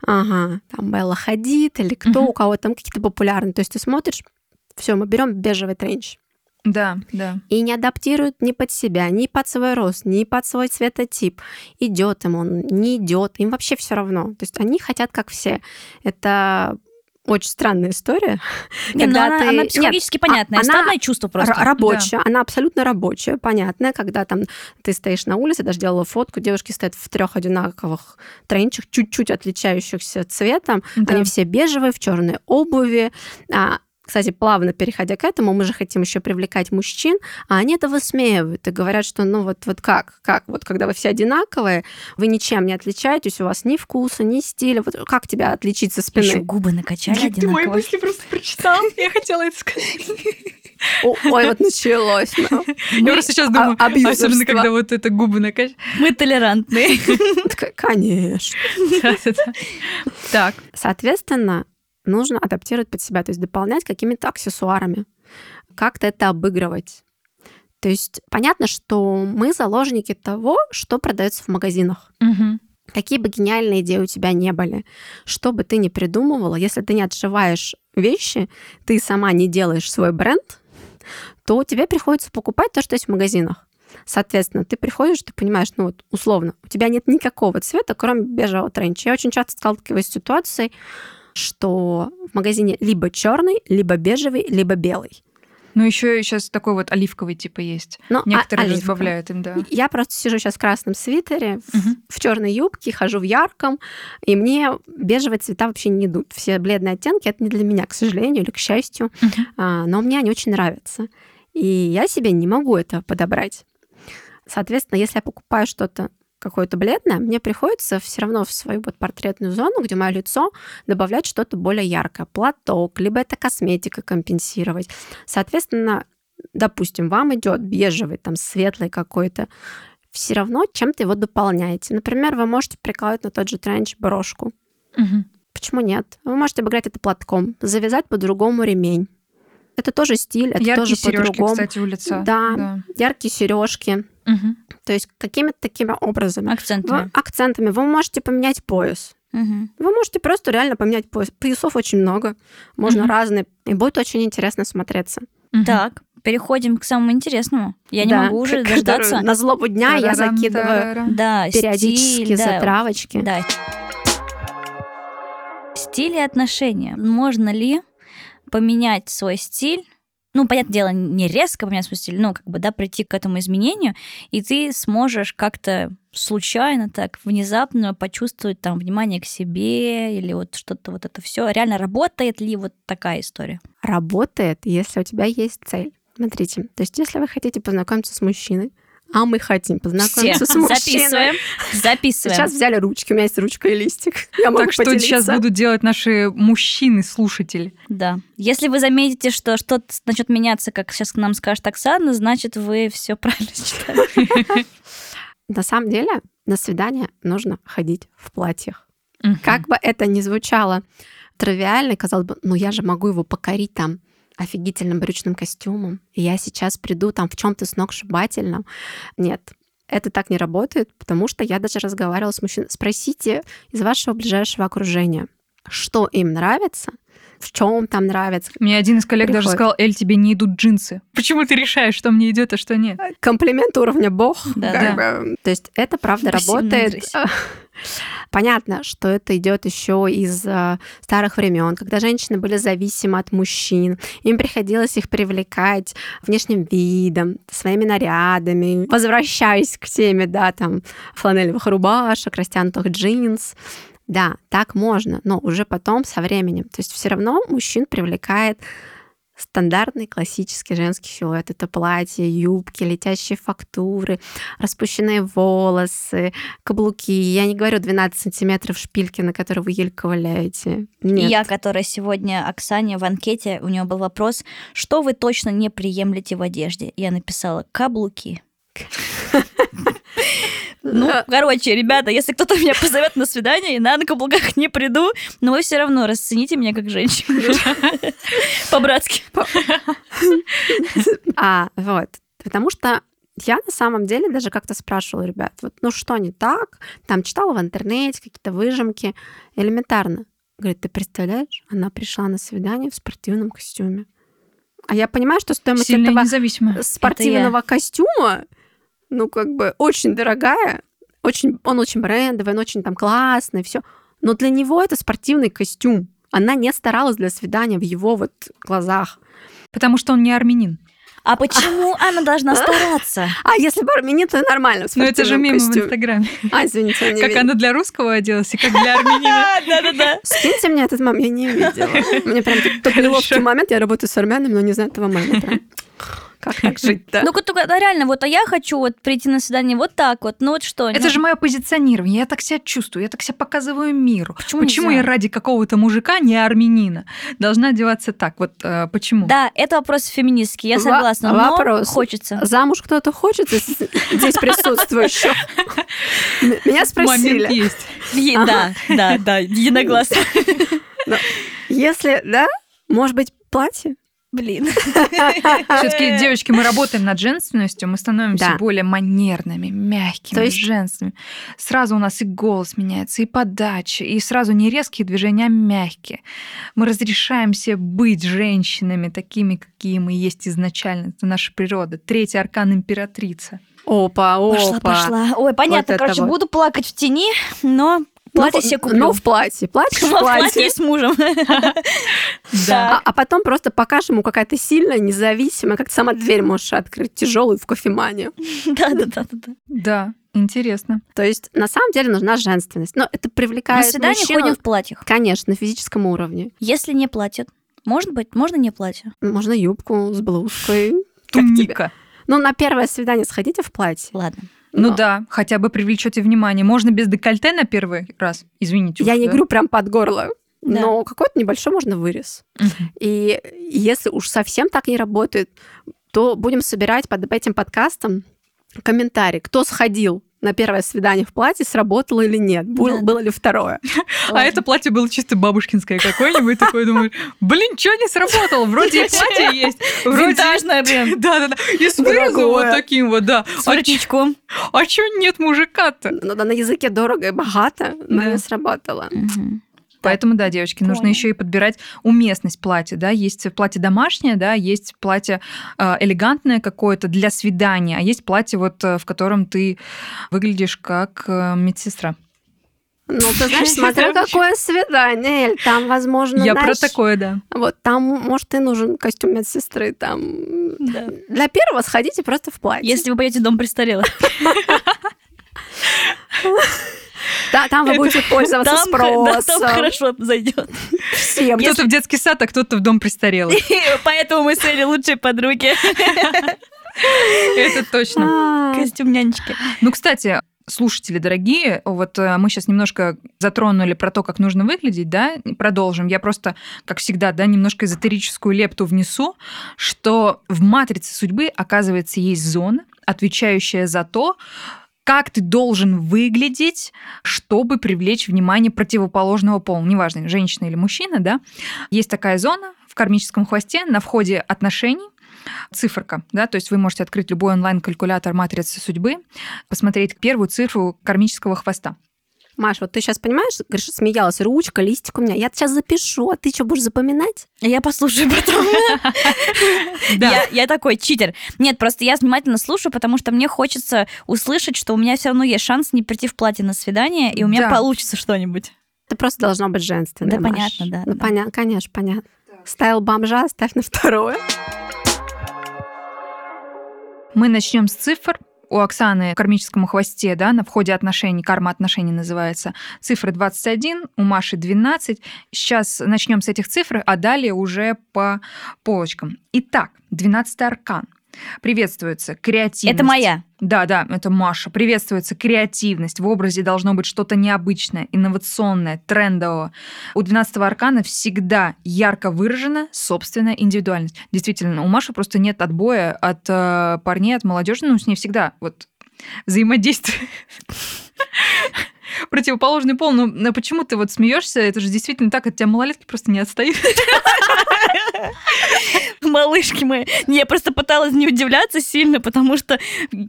ага, там Белла Хадид или кто, uh-huh. у кого там какие-то популярные. То есть ты смотришь, все, мы берем бежевый тренч. Да, да. И не адаптируют ни под себя, ни под свой рост, ни под свой цветотип. Идет им он, не идет, им вообще все равно. То есть они хотят как все. Это очень странная история. Не, когда она, ты... она психологически Нет, понятная, она странное чувство просто. Рабочая, да. она абсолютно рабочая, понятная, когда там ты стоишь на улице, даже делала фотку, девушки стоят в трех одинаковых тренчах, чуть-чуть отличающихся цветом, да. они все бежевые, в черной обуви, а, Кстати, плавно переходя к этому, мы же хотим еще привлекать мужчин, а они это высмеивают и говорят, что ну вот, вот как, как, вот когда вы все одинаковые, вы ничем не отличаетесь, у вас ни вкуса, ни стиля, вот как тебя отличить со спины? Еще губы накачали одинаково. Ты мои мысли просто прочитал, я хотела это сказать. Ой, вот началось. Я просто сейчас думаю, особенно когда вот это губы накачали. Мы толерантные. Конечно. Так. Соответственно, нужно адаптировать под себя, то есть дополнять какими-то аксессуарами, как-то это обыгрывать. То есть понятно, что мы заложники того, что продается в магазинах. Угу. Какие бы гениальные идеи у тебя не были, что бы ты ни придумывала, если ты не отшиваешь вещи, ты сама не делаешь свой бренд, то тебе приходится покупать то, что есть в магазинах. Соответственно, ты приходишь, ты понимаешь, ну вот условно, у тебя нет никакого цвета, кроме бежевого тренча. Я очень часто сталкиваюсь с ситуацией, что в магазине либо черный, либо бежевый, либо белый. Ну, еще сейчас такой вот оливковый типа есть. Но, ну, Некоторые а, разбавляют им, да. Я просто сижу сейчас в красном свитере, угу. в, в черной юбке, хожу в ярком, и мне бежевые цвета вообще не идут. Все бледные оттенки это не для меня, к сожалению или к счастью. Угу. А, но мне они очень нравятся. И я себе не могу это подобрать. Соответственно, если я покупаю что-то какое-то бледное, мне приходится все равно в свою вот портретную зону, где мое лицо, добавлять что-то более яркое. Платок, либо это косметика компенсировать. Соответственно, допустим, вам идет бежевый, там светлый какой-то, все равно чем-то его дополняете. Например, вы можете прикладывать на тот же тренч брошку. Угу. Почему нет? Вы можете обыграть это платком, завязать по-другому ремень. Это тоже стиль, это Яркие тоже по-другому. кстати, у лица. Да, да. яркие сережки. Угу. То есть какими-то такими образами. Акцентами. Вы, акцентами. Вы можете поменять пояс. Угу. Вы можете просто реально поменять пояс. Поясов очень много, можно угу. разные, и будет очень интересно смотреться. Угу. Так, переходим к самому интересному. Я да, не могу уже дождаться. На злобу дня я закидываю да, периодически стиль, затравочки. Да. Стиль и отношения. Можно ли поменять свой стиль ну, понятное дело, не резко поменять свой стиль, но как бы, да, прийти к этому изменению, и ты сможешь как-то случайно так, внезапно почувствовать там внимание к себе или вот что-то вот это все. Реально работает ли вот такая история? Работает, если у тебя есть цель. Смотрите, то есть если вы хотите познакомиться с мужчиной, а мы хотим познакомиться Все. с мужчиной. Записываем. Записываем. Сейчас взяли ручки, у меня есть ручка и листик. Я могу так что поделиться. сейчас будут делать наши мужчины-слушатели. Да. Если вы заметите, что что-то начнет меняться, как сейчас к нам скажет Оксана, значит, вы все правильно читали. На самом деле, на свидание нужно ходить в платьях. Как бы это ни звучало тривиально, казалось бы, ну я же могу его покорить там офигительным брючным костюмом, и я сейчас приду там в чем-то сногсшибательном. Нет, это так не работает, потому что я даже разговаривала с мужчиной. Спросите из вашего ближайшего окружения, что им нравится, в чем там нравится. Мне один из коллег Приходит. даже сказал, Эль, тебе не идут джинсы. Почему ты решаешь, что мне идет, а что нет? Комплимент уровня бог. Да, да. Бы. То есть это правда работает. Понятно, что это идет еще из э, старых времен, когда женщины были зависимы от мужчин. Им приходилось их привлекать внешним видом, своими нарядами. Возвращаясь к теме, да, там, фланелевых рубашек, растянутых джинс. Да, так можно, но уже потом со временем. То есть все равно мужчин привлекает стандартный классический женский силуэт. Это платье, юбки, летящие фактуры, распущенные волосы, каблуки. Я не говорю 12 сантиметров шпильки, на которые вы еле ковыляете. Нет. Я, которая сегодня Оксане в анкете, у нее был вопрос, что вы точно не приемлете в одежде? Я написала каблуки. Ну, короче, ребята, если кто-то меня позовет на свидание, я на каблуках не приду, но вы все равно расцените меня как женщину. По-братски. А, вот. Потому что я на самом деле даже как-то спрашивала ребят, вот, ну что не так? Там читала в интернете какие-то выжимки. Элементарно. Говорит, ты представляешь, она пришла на свидание в спортивном костюме. А я понимаю, что стоимость Сильно этого спортивного костюма ну, как бы очень дорогая, очень, он очень брендовый, он очень там классный, все. Но для него это спортивный костюм. Она не старалась для свидания в его вот глазах. Потому что он не армянин. А почему она должна стараться? А если армянин, то нормально. Ну это же мимо в Инстаграме. А, извините, Как она для русского оделась и как для армянина. Да-да-да. Скиньте мне этот момент, я не видела. Мне прям такой неловкий момент, я работаю с армянами, но не знаю этого момента. Как так жить-то? Ну, да, реально, вот, а я хочу вот прийти на свидание вот так вот, ну вот что? Это же мое позиционирование, я так себя чувствую, я так себя показываю миру. Почему, почему я ради какого-то мужика, не армянина, должна одеваться так? Вот э, почему? Да, это вопрос феминистский, я согласна, но вопрос. хочется. Замуж кто-то хочет здесь присутствующих? Меня спросили. Момент есть. Да, да, да, единогласно. Если, да, может быть, платье? Блин. Все-таки, девочки, мы работаем над женственностью, мы становимся да. более манерными, мягкими, То есть... женственными. Сразу у нас и голос меняется, и подача, и сразу не резкие движения, а мягкие. Мы разрешаем себе быть женщинами такими, какие мы есть изначально. Это наша природа. Третий аркан императрица. Опа, опа. Пошла, пошла. Ой, понятно, вот короче, вот. буду плакать в тени, но Платье ну, себе куплю. Ну, в платье. Платье в платье. с мужем. Да. А, а потом просто покажешь ему какая-то сильная, независимая, как ты сама дверь можешь открыть, тяжелую в кофемане. Да-да-да. Да, интересно. То есть, на самом деле, нужна женственность. Но это привлекает На свидание ходим в платьях. Конечно, на физическом уровне. Если не платят. Может быть, можно не платье? Можно юбку с блузкой. Туника. Ну, на первое свидание сходите в платье. Ладно. Ну Но... да, хотя бы привлечете внимание. Можно без декольте на первый раз, извините. Я уж, не да? говорю прям под горло. Да. Но какой-то небольшой можно вырез. Угу. И если уж совсем так не работает, то будем собирать под этим подкастом комментарий, кто сходил на первое свидание в платье, сработало или нет, было, да. было ли второе. А это платье было чисто бабушкинское какое-нибудь, такое, думаю, блин, что не сработало? Вроде и платье есть. Винтажное, блин. Да-да-да. И с вырезом вот таким вот, да. С воротничком. А что нет мужика-то? Ну да, на языке дорого и богато, но не сработало. Поэтому, да, девочки, Понял. нужно еще и подбирать уместность платья, да, есть платье домашнее, да, есть платье э, элегантное какое-то для свидания, а есть платье вот, э, в котором ты выглядишь как э, медсестра. Ну, ты знаешь, смотря какое свидание, Эль, там, возможно, Я знаешь, про такое, да. Вот, там, может, и нужен костюм медсестры, там... Да. Для первого сходите просто в платье. Если вы пойдете в дом престарелых. Да, там вы будете пользоваться там, спросом. Да, там хорошо зайдет. Всем. Кто-то в детский сад, а кто-то в дом престарелых. Поэтому мы с Элли лучшие подруги. Это точно. А. Костюм нянечки. Ну, кстати, слушатели дорогие, вот э, мы сейчас немножко затронули про то, как нужно выглядеть, да, продолжим. Я просто, как всегда, да, немножко эзотерическую лепту внесу, что в матрице судьбы, оказывается, есть зона, отвечающая за то, как ты должен выглядеть, чтобы привлечь внимание противоположного пола, неважно, женщина или мужчина, да. Есть такая зона в кармическом хвосте на входе отношений, циферка, да, то есть вы можете открыть любой онлайн-калькулятор матрицы судьбы, посмотреть первую цифру кармического хвоста. Маш, вот ты сейчас понимаешь, говоришь, смеялась, ручка, листик у меня. Я сейчас запишу, а ты что, будешь запоминать? Я послушаю потом. Да. Я такой читер. Нет, просто я внимательно слушаю, потому что мне хочется услышать, что у меня все равно есть шанс не прийти в платье на свидание, и у меня получится что-нибудь. Это просто должно быть женственно. Да, понятно, да. Ну, понятно, конечно, понятно. Стайл бомжа ставь на второе. Мы начнем с цифр, у Оксаны в кармическом хвосте, да, на входе отношений, карма отношений называется, цифра 21, у Маши 12. Сейчас начнем с этих цифр, а далее уже по полочкам. Итак, 12 аркан – Приветствуется креативность. Это моя. Да, да, это Маша. Приветствуется креативность. В образе должно быть что-то необычное, инновационное, трендовое. У 12-го аркана всегда ярко выражена собственная индивидуальность. Действительно, у Маши просто нет отбоя от э, парней, от молодежи. Ну, с ней всегда вот взаимодействие противоположный пол. Ну, почему ты вот смеешься? Это же действительно так, от тебя малолетки просто не отстают. Малышки мои. Я просто пыталась не удивляться сильно, потому что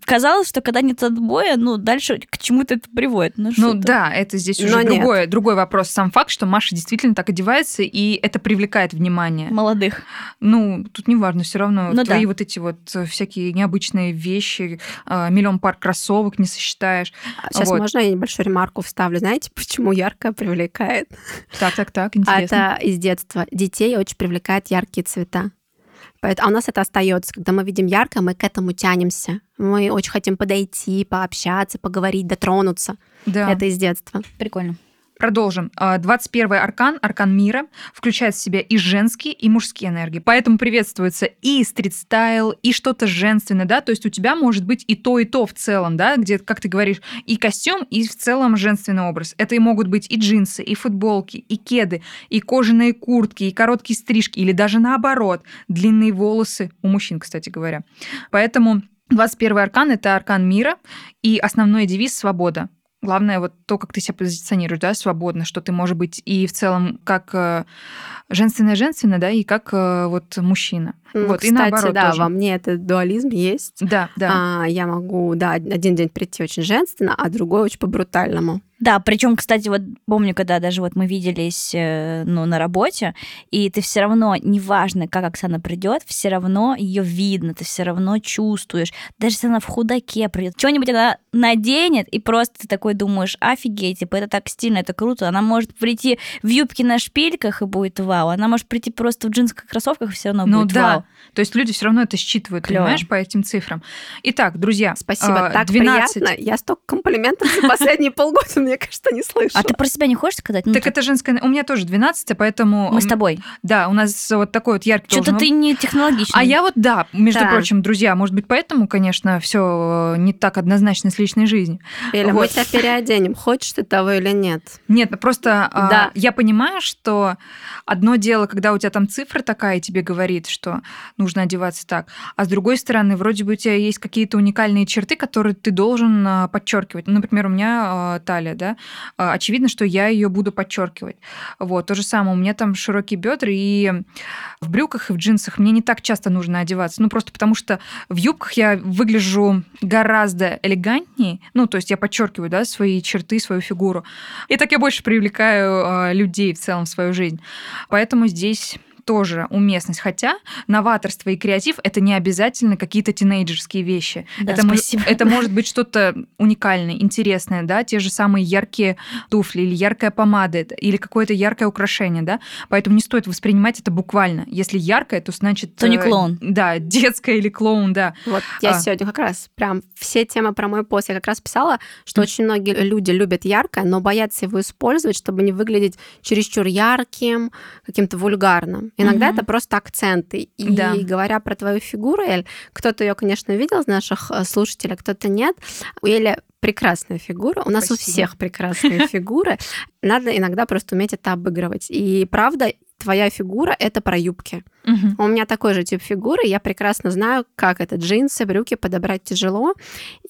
казалось, что когда нет отбоя, ну, дальше к чему-то это приводит. Ну, ну да, это здесь уже другой, другой вопрос. Сам факт, что Маша действительно так одевается, и это привлекает внимание. Молодых. Ну, тут не важно, все равно ну, твои да. вот эти вот всякие необычные вещи, а, миллион пар кроссовок не сосчитаешь. Сейчас вот. можно я небольшую ремарку вставлю? Знаете, почему яркое привлекает? Так, так, так, интересно. Это из детства. Детей очень привлекают яркие цвета. А у нас это остается. Когда мы видим ярко, мы к этому тянемся. Мы очень хотим подойти, пообщаться, поговорить, дотронуться. Да. Это из детства. Прикольно. Продолжим. 21 а, аркан, аркан мира, включает в себя и женские, и мужские энергии. Поэтому приветствуется и стрит-стайл, и что-то женственное, да, то есть у тебя может быть и то, и то в целом, да, где, как ты говоришь, и костюм, и в целом женственный образ. Это и могут быть и джинсы, и футболки, и кеды, и кожаные куртки, и короткие стрижки, или даже наоборот, длинные волосы у мужчин, кстати говоря. Поэтому 21 аркан — это аркан мира, и основной девиз — свобода. Главное вот то, как ты себя позиционируешь, да, свободно, что ты можешь быть и в целом как женственное-женственное, да, и как э, вот мужчина. Ну, вот, кстати, и наоборот да, тоже. во мне этот дуализм есть. Да, да. А, я могу, да, один день прийти очень женственно, а другой очень по-брутальному. Да, причем, кстати, вот помню, когда даже вот мы виделись э, ну, на работе, и ты все равно, неважно, как Оксана придет, все равно ее видно, ты все равно чувствуешь. Даже если она в худаке придет, что-нибудь она наденет, и просто ты такой думаешь, офигеть, типа, это так стильно, это круто. Она может прийти в юбке на шпильках и будет вау. Она может прийти просто в джинсах и кроссовках и все равно ну, будет да. вау. То есть люди все равно это считывают, Клево. понимаешь, по этим цифрам. Итак, друзья, спасибо, э, так 12... приятно. Я столько комплиментов за последние полгода, мне кажется, не слышу. А ты про себя не хочешь сказать? Ну, так это женское... У меня тоже 12, поэтому... Мы с тобой. Да, у нас вот такой вот яркий Что-то ты не технологичный. А я вот, да, между прочим, друзья, может быть, поэтому, конечно, все не так однозначно с личной жизнью. Или мы тебя переоденем, хочешь ты того или нет? Нет, ну просто а, да. я понимаю, что одно дело, когда у тебя там цифра такая, и тебе говорит, что нужно одеваться так. А с другой стороны, вроде бы у тебя есть какие-то уникальные черты, которые ты должен а, подчеркивать. Ну, например, у меня а, талия, да, а, очевидно, что я ее буду подчеркивать. Вот, то же самое, у меня там широкие бедра, и в брюках и в джинсах мне не так часто нужно одеваться. Ну, просто потому что в юбках я выгляжу гораздо элегантнее, ну, то есть я подчеркиваю, да, свои черты, свою фигуру. И так я больше привлекаю людей в целом в свою жизнь. Поэтому здесь тоже уместность. Хотя новаторство и креатив это не обязательно какие-то тинейджерские вещи. Да, это, спасибо. это может быть что-то уникальное, интересное, да, те же самые яркие туфли или яркая помада или какое-то яркое украшение, да. Поэтому не стоит воспринимать это буквально. Если яркое, то значит... То не э, клоун. Да, детское или клоун, да. Вот я а. сегодня как раз прям все темы про мой пост я как раз писала, что mm. очень многие люди любят яркое, но боятся его использовать, чтобы не выглядеть чересчур ярким, каким-то вульгарным. Иногда mm-hmm. это просто акценты. И да. говоря про твою фигуру, Эль, кто-то ее, конечно, видел из наших э, слушателей, а кто-то нет. У Эли прекрасная фигура. У нас Спасибо. у всех прекрасные фигуры. Надо иногда просто уметь это обыгрывать. И правда, твоя фигура это про юбки. Угу. У меня такой же тип фигуры. Я прекрасно знаю, как это джинсы, брюки подобрать тяжело.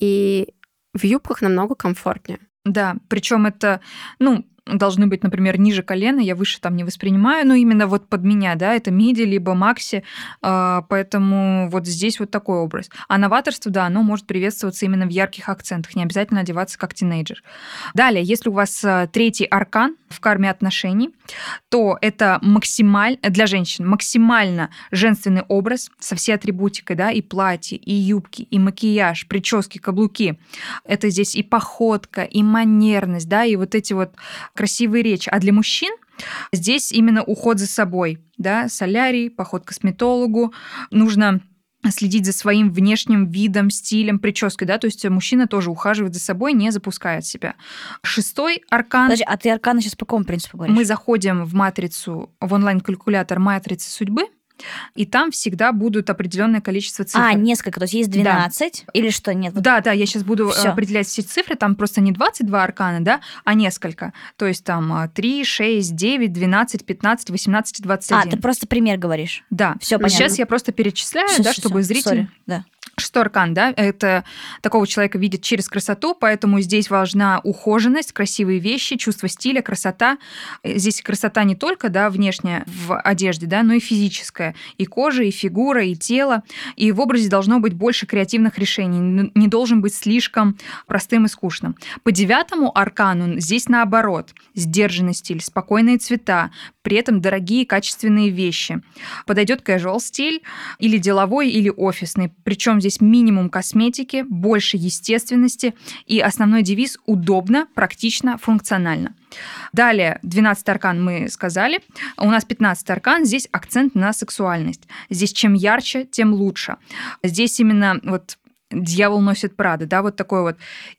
И в юбках намного комфортнее. Да, причем это, ну, должны быть, например, ниже колена, я выше там не воспринимаю, но именно вот под меня, да, это миди, либо макси, а, поэтому вот здесь вот такой образ. А новаторство, да, оно может приветствоваться именно в ярких акцентах, не обязательно одеваться как тинейджер. Далее, если у вас а, третий аркан в карме отношений, то это максимально, для женщин, максимально женственный образ со всей атрибутикой, да, и платье, и юбки, и макияж, прически, каблуки. Это здесь и походка, и манерность, да, и вот эти вот красивые речи. А для мужчин здесь именно уход за собой, да, солярий, поход к косметологу. Нужно следить за своим внешним видом, стилем, прической, да, то есть мужчина тоже ухаживает за собой, не запускает себя. Шестой аркан... Подожди, а ты арканы сейчас по какому принципу говоришь? Мы заходим в матрицу, в онлайн-калькулятор матрицы судьбы, и там всегда будут определенное количество цифр. А, несколько, то есть есть 12 да. или что, нет? Да, да, я сейчас буду Всё. определять все цифры, там просто не 22 аркана, да, а несколько. То есть там 3, 6, 9, 12, 15, 18, 21. А, ты просто пример говоришь. Да. Все понятно. Сейчас я просто перечисляю, всё, да, всё, чтобы всё. зритель... Sorry. Да. Шестой аркан, да, это такого человека видит через красоту, поэтому здесь важна ухоженность, красивые вещи, чувство стиля, красота. Здесь красота не только, да, внешняя в одежде, да, но и физическая. И кожа, и фигура, и тело. И в образе должно быть больше креативных решений, не должен быть слишком простым и скучным. По девятому аркану здесь наоборот. Сдержанный стиль, спокойные цвета, при этом дорогие качественные вещи. Подойдет casual стиль или деловой, или офисный. Причем здесь здесь минимум косметики, больше естественности и основной девиз «удобно, практично, функционально». Далее, 12 аркан мы сказали. У нас 15 аркан, здесь акцент на сексуальность. Здесь чем ярче, тем лучше. Здесь именно вот дьявол носит Прада, да, вот такой вот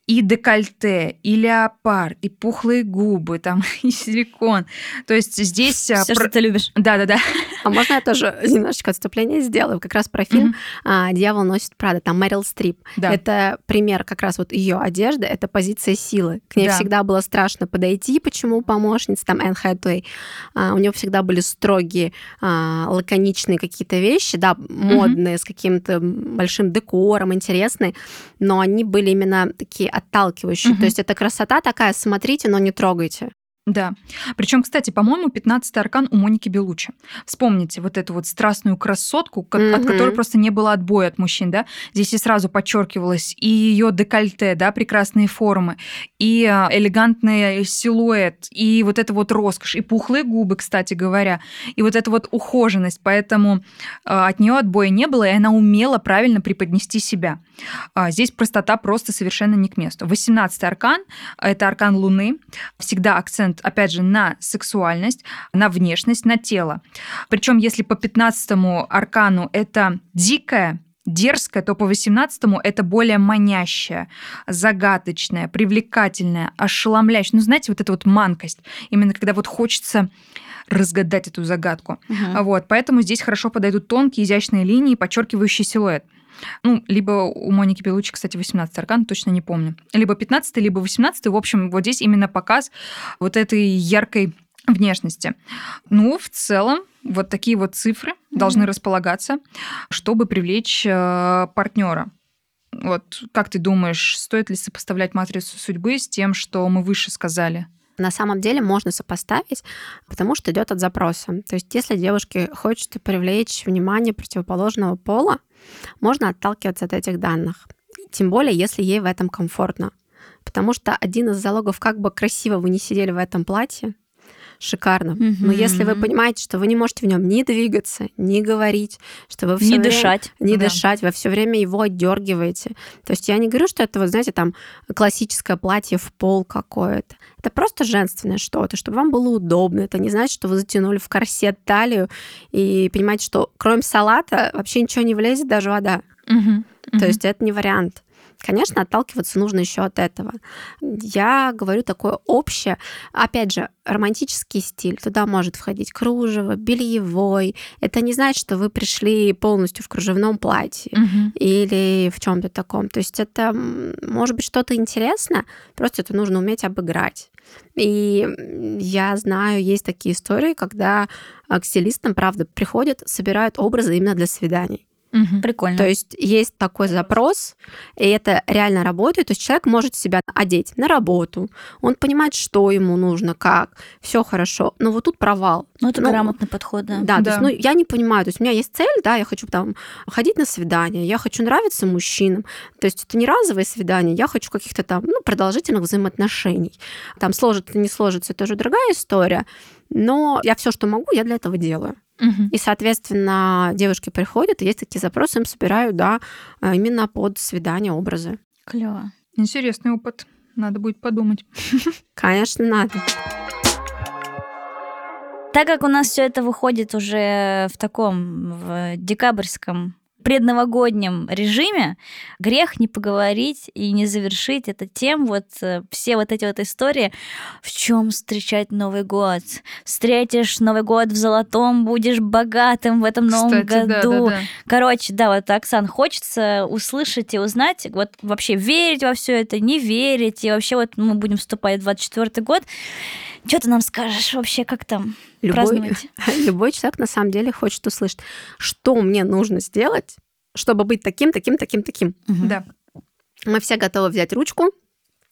и декольте, и леопард, и пухлые губы, там, и силикон. То есть здесь... Все, про... что ты любишь. Да-да-да. А можно я тоже немножечко отступление сделаю? Как раз про фильм mm-hmm. «Дьявол носит Прада», там Мэрил Стрип. Это пример как раз вот ее одежды, это позиция силы. К ней да. всегда было страшно подойти, почему помощница, там, Энн Хэтэуэй. А, у нее всегда были строгие, а, лаконичные какие-то вещи, да, модные, с каким-то большим декором, интересные, но они были именно такие отталкивающие. То есть это красота такая, смотрите, но не трогайте. Да. Причем, кстати, по-моему, 15-й аркан у Моники Белучи. Вспомните вот эту вот страстную красотку, mm-hmm. от которой просто не было отбоя от мужчин, да? Здесь и сразу подчеркивалось и ее декольте, да, прекрасные формы, и а, элегантный силуэт, и вот это вот роскошь, и пухлые губы, кстати говоря, и вот эта вот ухоженность. Поэтому а, от нее отбоя не было, и она умела правильно преподнести себя. А, здесь простота просто совершенно не к месту. 18-й аркан – это аркан Луны. Всегда акцент акцент, опять же, на сексуальность, на внешность, на тело. Причем, если по 15 аркану это дикая, дерзкая, то по 18-му это более манящая, загадочная, привлекательная, ошеломляющая. Ну, знаете, вот эта вот манкость. Именно когда вот хочется разгадать эту загадку. Угу. Вот, поэтому здесь хорошо подойдут тонкие, изящные линии, подчеркивающие силуэт. Ну, либо у Моники Белучи, кстати, 18 аркан, точно не помню. Либо 15 либо 18 В общем, вот здесь именно показ вот этой яркой внешности. Ну, в целом, вот такие вот цифры mm-hmm. должны располагаться, чтобы привлечь э, партнера. Вот как ты думаешь, стоит ли сопоставлять матрицу судьбы с тем, что мы выше сказали? На самом деле можно сопоставить, потому что идет от запроса. То есть, если девушке хочется привлечь внимание противоположного пола, можно отталкиваться от этих данных. Тем более, если ей в этом комфортно. Потому что один из залогов, как бы красиво вы не сидели в этом платье, шикарно. Mm-hmm. Но если вы понимаете, что вы не можете в нем ни двигаться, ни говорить, что вы все не время, дышать, не да. дышать, вы все время его отдергиваете. То есть я не говорю, что это вот знаете там классическое платье в пол какое-то. Это просто женственное что-то, чтобы вам было удобно. Это не значит, что вы затянули в корсет талию и понимаете, что кроме салата вообще ничего не влезет, даже вода. Mm-hmm. То есть это не вариант. Конечно, отталкиваться нужно еще от этого. Я говорю такое общее. Опять же, романтический стиль. Туда может входить кружево, бельевой. Это не значит, что вы пришли полностью в кружевном платье угу. или в чем-то таком. То есть это может быть что-то интересное, просто это нужно уметь обыграть. И я знаю, есть такие истории, когда к стилистам, правда, приходят, собирают образы именно для свиданий. Угу, прикольно. То есть есть такой запрос, и это реально работает. То есть человек может себя одеть на работу, он понимает, что ему нужно, как, все хорошо. Но вот тут провал. Ну, это ну, грамотный подход, да. Да, да. То есть, ну, я не понимаю. То есть у меня есть цель, да, я хочу там ходить на свидание, я хочу нравиться мужчинам. То есть это не разовое свидание, я хочу каких-то там, ну, продолжительных взаимоотношений. Там сложится, не сложится, это уже другая история. Но я все, что могу, я для этого делаю. Угу. И, соответственно, девушки приходят, и есть такие запросы, им собираю, да, а, именно под свидание образы. Клево. Интересный опыт. Надо будет подумать. Конечно, надо. Так как у нас все это выходит уже в таком в декабрьском предновогоднем режиме грех не поговорить и не завершить это тем вот э, все вот эти вот истории, в чем встречать Новый год. Встретишь Новый год в золотом, будешь богатым в этом новом Кстати, году. Да, да, да. Короче, да, вот, Оксан, хочется услышать и узнать, вот вообще верить во все это, не верить, и вообще вот мы будем вступать в 24 год. Что ты нам скажешь вообще, как там любой, любой человек на самом деле хочет услышать, что мне нужно сделать, чтобы быть таким, таким, таким, таким. Угу. Да. Мы все готовы взять ручку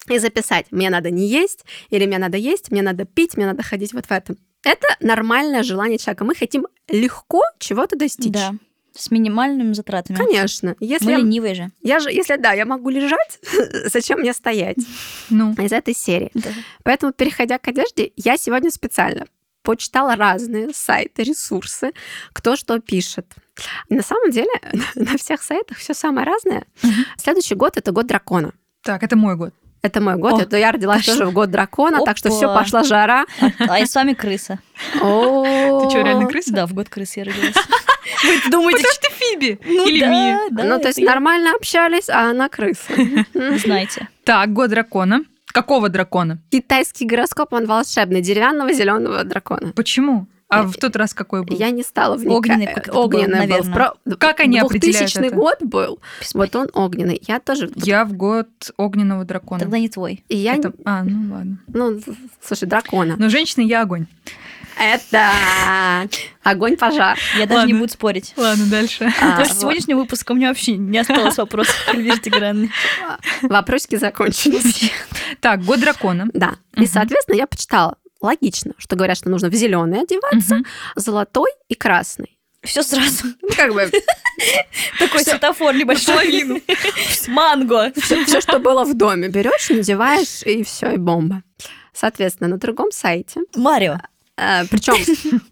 и записать. Мне надо не есть, или мне надо есть, мне надо пить, мне надо ходить вот в этом. Это нормальное желание человека. Мы хотим легко чего-то достичь. Да. С минимальными затратами. Конечно. Если Мы ленивые же. Я же, если да, я могу лежать, зачем мне стоять? Ну. Из этой серии. Да. Поэтому, переходя к одежде, я сегодня специально почитала разные сайты, ресурсы, кто что пишет. На самом деле на всех сайтах все самое разное. Следующий год это год дракона. Так, это мой год. Это мой год. О, это я родилась тоже в год дракона, Опа. так что все пошла жара. А, а я с вами крыса. Ты что, реально крыса? Да, в год крысы я родилась. Вы думаете, что ты Фиби? Ну, Или да? Да, ну, то есть нормально общались, а она крыса. Знаете. Так, год дракона. Какого дракона? Китайский гороскоп, он волшебный, деревянного зеленого дракона. Почему? А в тот раз какой был? Я не стала вникать. Огненный, как это огненный был, был. Про... Как они определяют это? год был, вот он огненный. Я тоже... Я в год огненного дракона. Тогда не твой. И я... Это... А, ну ладно. Ну, слушай, дракона. Но женщина, я огонь. Это огонь пожар. Я даже не буду спорить. Ладно, дальше. А, После сегодняшнего выпуска у меня вообще не осталось вопросов к Эльвире Тигранной. Вопросики закончились. Так, год дракона. Да. И, соответственно, я почитала логично, что говорят, что нужно в зеленый одеваться, угу. золотой и красный. Все сразу. Ну, как бы... Такой светофор небольшой. Манго. Все, что было в доме, берешь, надеваешь, и все, и бомба. Соответственно, на другом сайте... Марио. Э, Причем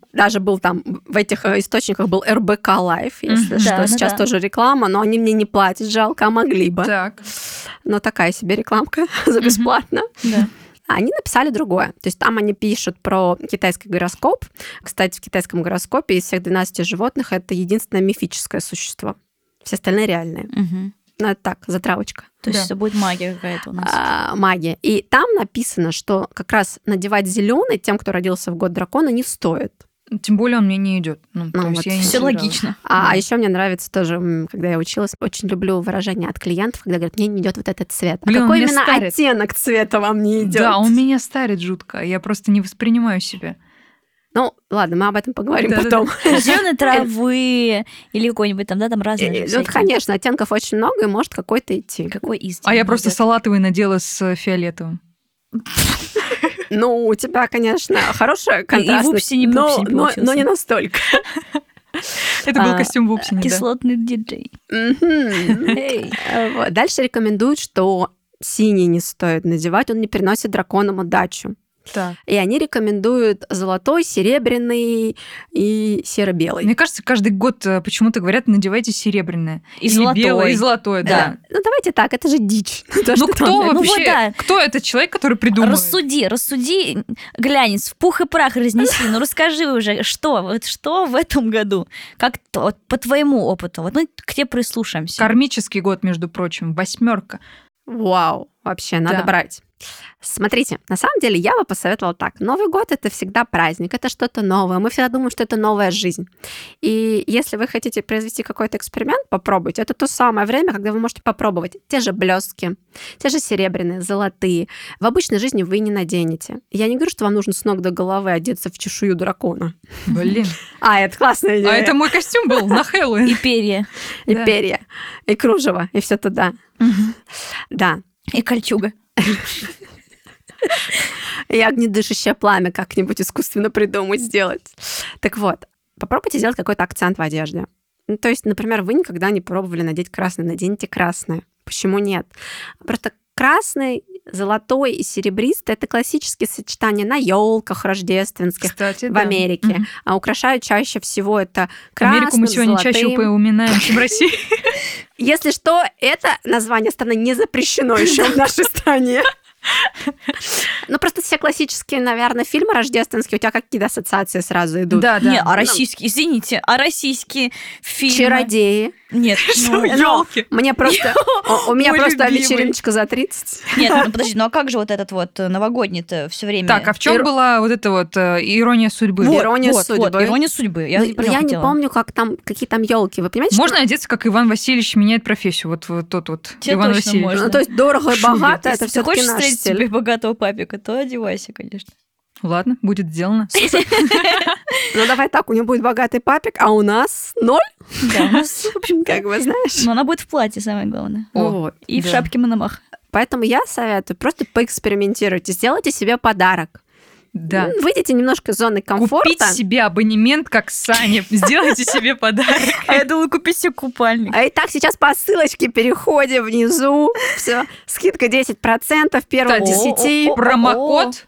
даже был там в этих э, источниках был РБК Лайф, если что, да, сейчас да. тоже реклама, но они мне не платят, жалко, а могли бы. Так. Но такая себе рекламка за бесплатно. Да. А они написали другое. То есть там они пишут про китайский гороскоп. Кстати, в китайском гороскопе из всех 12 животных это единственное мифическое существо. Все остальные реальные. Угу. Ну, это так, затравочка. То есть да. это будет магия какая-то у нас. А, магия. И там написано, что как раз надевать зеленый тем, кто родился в год дракона, не стоит. Тем более он мне не идет. Ну, ну, вот все логично. А, да. еще мне нравится тоже, когда я училась, очень люблю выражение от клиентов, когда говорят, мне не идет вот этот цвет. А Блин, а какой именно старит. оттенок цвета вам не идет? Да, он меня старит жутко. Я просто не воспринимаю себя. Ну, ладно, мы об этом поговорим да, потом. Да, Зеленые травы или какой-нибудь там, да, там разные. Ну, конечно, оттенков очень много, и может какой-то идти. Какой из? А я просто салатовый надела с фиолетовым. Ну, у тебя, конечно, хорошая контрастность, и, и не но, но, но не настолько. Это был а, костюм Вупсини, Кислотный диджей. Дальше рекомендуют, что синий не стоит надевать, он не приносит драконам удачу. Так. И они рекомендуют золотой, серебряный и серо-белый. Мне кажется, каждый год э, почему-то говорят, надевайте серебряное. И золотое. Белое, и золотое, да. да. Ну, давайте так, это же дичь. То, ну, кто вообще, ну, вот, да. кто этот человек, который придумал? Рассуди, рассуди, глянец, в пух и прах разнеси. Ну, расскажи уже, что, вот что в этом году? Как вот, по твоему опыту? Вот мы к тебе прислушаемся. Кармический год, между прочим, восьмерка. Вау, вообще, надо да. брать. Смотрите, на самом деле я бы посоветовала так. Новый год это всегда праздник, это что-то новое. Мы всегда думаем, что это новая жизнь. И если вы хотите произвести какой-то эксперимент, попробуйте. Это то самое время, когда вы можете попробовать те же блестки, те же серебряные, золотые. В обычной жизни вы не наденете. Я не говорю, что вам нужно с ног до головы одеться в чешую дракона. Блин. А, это классная идея. А это мой костюм был на Хэллоуин. И перья. И перья. И кружево. И все туда. Да. И кольчуга. И огнедышащее пламя как-нибудь искусственно придумать, сделать. Так вот, попробуйте сделать какой-то акцент в одежде. Ну, то есть, например, вы никогда не пробовали надеть красный, наденьте красное. Почему нет? Просто красный, золотой и серебристый это классические сочетания на елках рождественских Кстати, в да. Америке. Mm-hmm. А украшают чаще всего это красным, Америку мы сегодня золотым. чаще упоминаем, чем в России. Если что, это название страны не запрещено еще в нашей стране. Ну, просто все классические, наверное, фильмы рождественские, у тебя какие-то ассоциации сразу идут? Да, да. Не, а российские, извините, а российские фильмы... Чародеи. Нет, ну, елки. Мне просто... У меня просто вечериночка за 30. Нет, ну подожди, ну а как же вот этот вот э, новогодний-то все время? Так, а в чем была вот эта вот э, ирония судьбы? Ирония судьбы. Ирония судьбы. Я не помню, как там, какие там елки. Вы понимаете? Можно одеться, как Иван Васильевич меняет профессию. Вот тот вот Иван Васильевич. Ну, то есть дорого и богато, это все-таки наш стиль. себе богатого папика, то одевайся, конечно. Ладно, будет сделано. Ну давай так, у нее будет богатый папик, а у нас ноль. Да, у нас, в общем, как бы знаешь. Но она будет в платье, самое главное. Вот. И в шапке Мономах. Поэтому я советую просто поэкспериментируйте, сделайте себе подарок. Да. Выйдите немножко из зоны комфорта. Купить себе абонемент, как Саня. Сделайте себе подарок. А я думала, купить себе купальник. А и так сейчас по ссылочке переходим внизу. Все. Скидка 10% первого 10. Промокод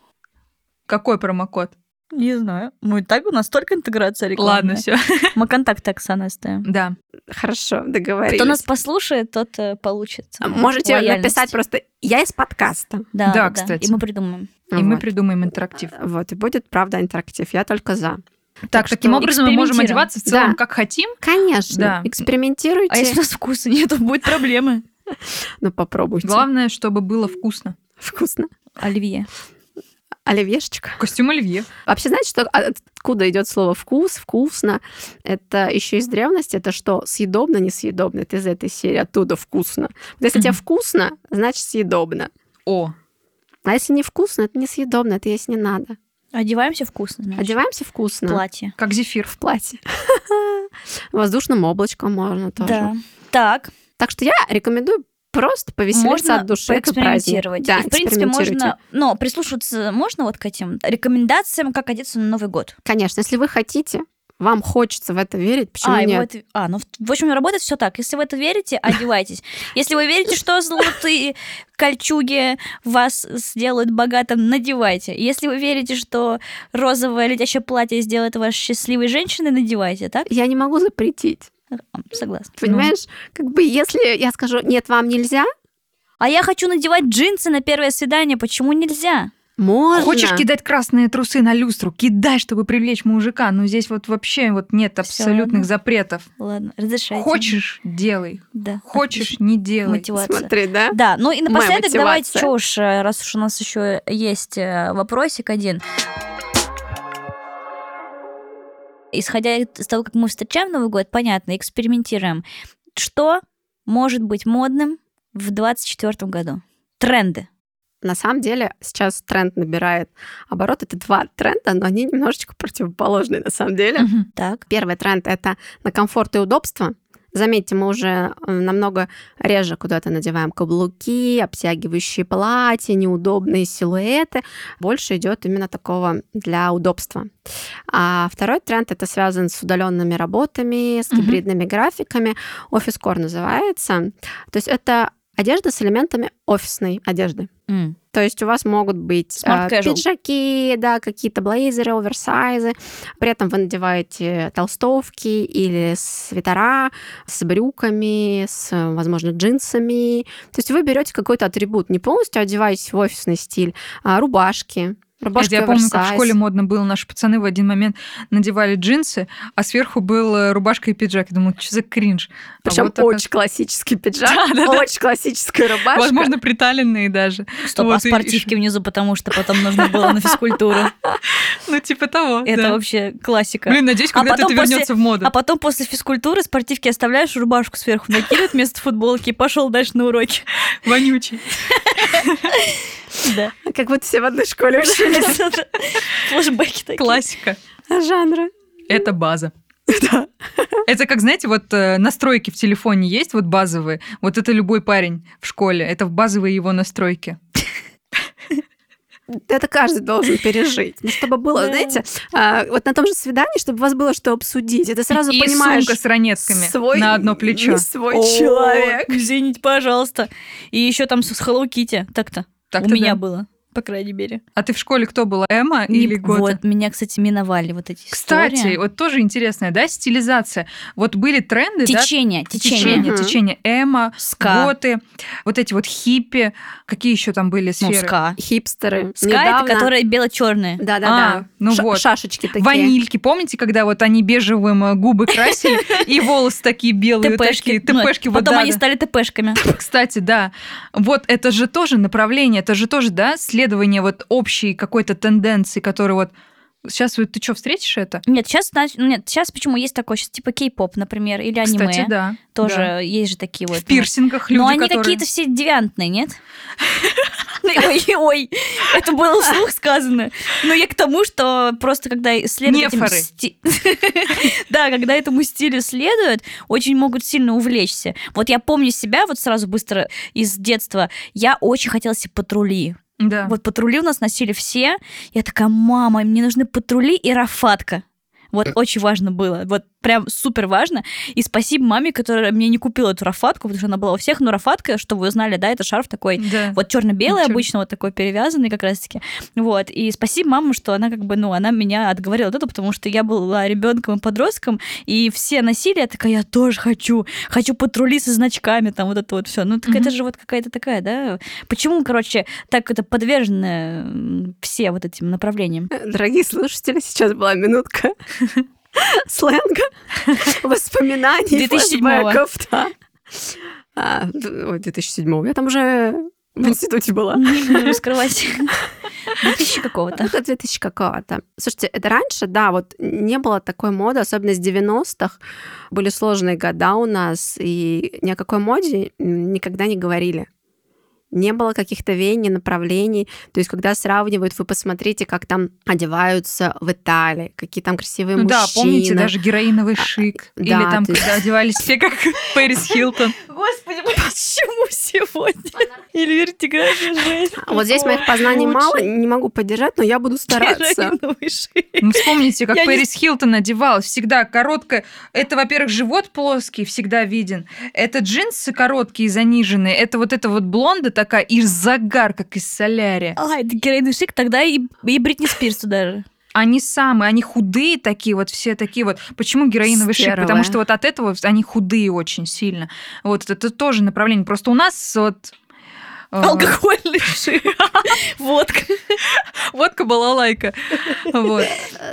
какой промокод? Не знаю. Мы так, у нас только интеграция рекламная. Ладно, все. Мы контакты Оксаны оставим. Да. Хорошо, договорились. Кто нас послушает, тот э, получит. А можете написать просто «я из подкаста». Да, да, да, кстати. И мы придумаем. И вот. мы придумаем интерактив. Вот, и будет, правда, интерактив. Я только за. Так, так таким образом мы можем одеваться в целом да. как хотим. Конечно, да. экспериментируйте. А если у нас вкуса нет, то будет проблемы. Ну, попробуйте. Главное, чтобы было вкусно. Вкусно. Оливье. Оливьешечка. Костюм оливье. Вообще, знаете, что, откуда идет слово вкус, вкусно? Это еще из древности, это что, съедобно, несъедобно? Это из этой серии, оттуда вкусно. Вот если тебе вкусно, значит съедобно. О. А если не вкусно, это несъедобно, это есть не надо. Одеваемся вкусно, значит. Одеваемся вкусно. В платье. Как зефир. В платье. Воздушным облачком можно тоже. Да. Так. Так что я рекомендую просто повеселиться можно от души. Поэкспериментировать. Да, и, в принципе, можно, но прислушиваться можно вот к этим рекомендациям, как одеться на Новый год. Конечно, если вы хотите, вам хочется в это верить, почему а, нет? Вот, а, ну, в общем, работает все так. Если вы это верите, одевайтесь. Если вы верите, что золотые кольчуги вас сделают богатым, надевайте. Если вы верите, что розовое летящее платье сделает вас счастливой женщиной, надевайте, так? Я не могу запретить. Согласна. Понимаешь, ну. как бы если я скажу, нет, вам нельзя. А я хочу надевать джинсы на первое свидание, почему нельзя? Можно. Хочешь кидать красные трусы на люстру, кидай, чтобы привлечь мужика. Но здесь вот вообще вот нет абсолютных Всё, запретов. Ладно, разрешайте. Хочешь, делай. Да. Хочешь, не делай. Мотивация. Смотри, да? Да, ну и напоследок давайте, что уж, э, раз уж у нас еще есть э, вопросик один. Исходя из того, как мы встречаем Новый год, понятно, экспериментируем. Что может быть модным в 2024 году? Тренды. На самом деле сейчас тренд набирает оборот. Это два тренда, но они немножечко противоположные на самом деле. Угу, так. Первый тренд это на комфорт и удобство. Заметьте, мы уже э, намного реже куда-то надеваем каблуки, обтягивающие платья, неудобные силуэты. Больше идет именно такого для удобства. А второй тренд это связан с удаленными работами, с гибридными uh-huh. графиками. Офис-кор называется. То есть это одежда с элементами офисной одежды. Mm. То есть у вас могут быть э, пиджаки, да, какие-то блейзеры, оверсайзы. При этом вы надеваете толстовки или свитера с брюками, с, возможно, джинсами. То есть вы берете какой-то атрибут, не полностью одеваетесь в офисный стиль, а рубашки, Рубашка я помню, как в школе модно было. Наши пацаны в один момент надевали джинсы, а сверху был э, рубашка и пиджак. Я думала, что за кринж. Причем а вот очень так... классический пиджак, да, да, очень да. классическая рубашка. Возможно, приталенные даже. Стоп, вот, а спортивки и... внизу, потому что потом нужно было на физкультуру. Ну, типа того. Это вообще классика. Блин, надеюсь, когда это вернется в моду. А потом после физкультуры спортивки оставляешь, рубашку сверху накидывают вместо футболки и пошел дальше на уроки. Вонючий. Да. Как будто все в одной школе учились. Флэшбэки такие. Классика. Жанра. Это база. Да. Это как, знаете, вот э, настройки в телефоне есть, вот базовые. Вот это любой парень в школе. Это в базовые его настройки это каждый должен пережить. Ну, чтобы было, знаете, а, вот на том же свидании, чтобы у вас было что обсудить. Это сразу и понимаешь... сумка с ранетками свой, на одно плечо. свой человек. Извините, пожалуйста. И еще там с Hello Kitty. Так-то. Так у меня было по крайней мере. А ты в школе кто была, Эма не, или Гота? Вот, меня, кстати, миновали вот эти Кстати, истории. вот тоже интересная, да, стилизация. Вот были тренды, течение, да? Течение, течение. Угу. Течение Эма, ска. Готы, вот эти вот хиппи. Какие еще там были сферы? Ну, ска. Хипстеры. Ска Недавно... это которые бело-черные. Да-да-да. А, ну Ш- вот. Шашечки такие. Ванильки. Помните, когда вот они бежевым э, губы красили, и волосы такие белые, такие, ТПшки. Потом они стали ТПшками. Кстати, да. Вот это же тоже направление, это же тоже, да, следование вот общей какой-то тенденции, которая вот Сейчас ты что, встретишь это? Нет, сейчас, нет, сейчас почему есть такое, сейчас типа кей-поп, например, или аниме. Кстати, да. Тоже да. есть же такие вот. В пирсингах люди, Но они которые... какие-то все девиантные, нет? Ой, ой, это было вслух сказано. Но я к тому, что просто когда сти... Да, когда этому стилю следуют, очень могут сильно увлечься. Вот я помню себя, вот сразу быстро из детства, я очень хотела себе патрули. Да. Вот патрули у нас носили все. Я такая, мама, мне нужны патрули и рафатка. Вот очень важно было. Вот прям супер важно. И спасибо маме, которая мне не купила эту рафатку, потому что она была у всех, но рафатка, чтобы вы знали, да, это шарф такой, да. вот черно-белый обычно, вот такой перевязанный как раз-таки. Вот. И спасибо маме, что она как бы, ну, она меня отговорила от этого, потому что я была ребенком и подростком, и все носили, я такая, я тоже хочу, хочу патрули со значками, там вот это вот все. Ну, так mm-hmm. это же вот какая-то такая, да? Почему, короче, так это подвержено все вот этим направлениям? Дорогие слушатели, сейчас была минутка сленга, воспоминаний, 2007 флешбеков. Да. А, 2007 я там уже в институте была. Не раскрывать. 2000 какого-то. Это 2000 какого-то. Слушайте, это раньше, да, вот не было такой моды, особенно с 90-х. Были сложные года у нас, и ни о какой моде никогда не говорили не было каких-то веяний, направлений. То есть, когда сравнивают, вы посмотрите, как там одеваются в Италии, какие там красивые ну, мужчины. Да, помните, даже героиновый а, шик. А, Или да, там, когда есть... одевались все как Пэрис Хилтон. Господи, почему сегодня? Или вертикальная жесть. Вот здесь моих познаний мало, не могу поддержать, но я буду стараться. Ну, вспомните, как Пэрис Хилтон одевалась. Всегда короткая. Это, во-первых, живот плоский, всегда виден. Это джинсы короткие, заниженные. Это вот это вот блонда такая, и загар, как из солярия. А, это героиновый шик, тогда и, и Бритни Спирс туда же. Они самые, они худые такие вот, все такие вот. Почему героиновый шик? Потому что вот от этого они худые очень сильно. Вот это тоже направление. Просто у нас вот Алкогольный шик. Водка. Водка была лайка. Вот.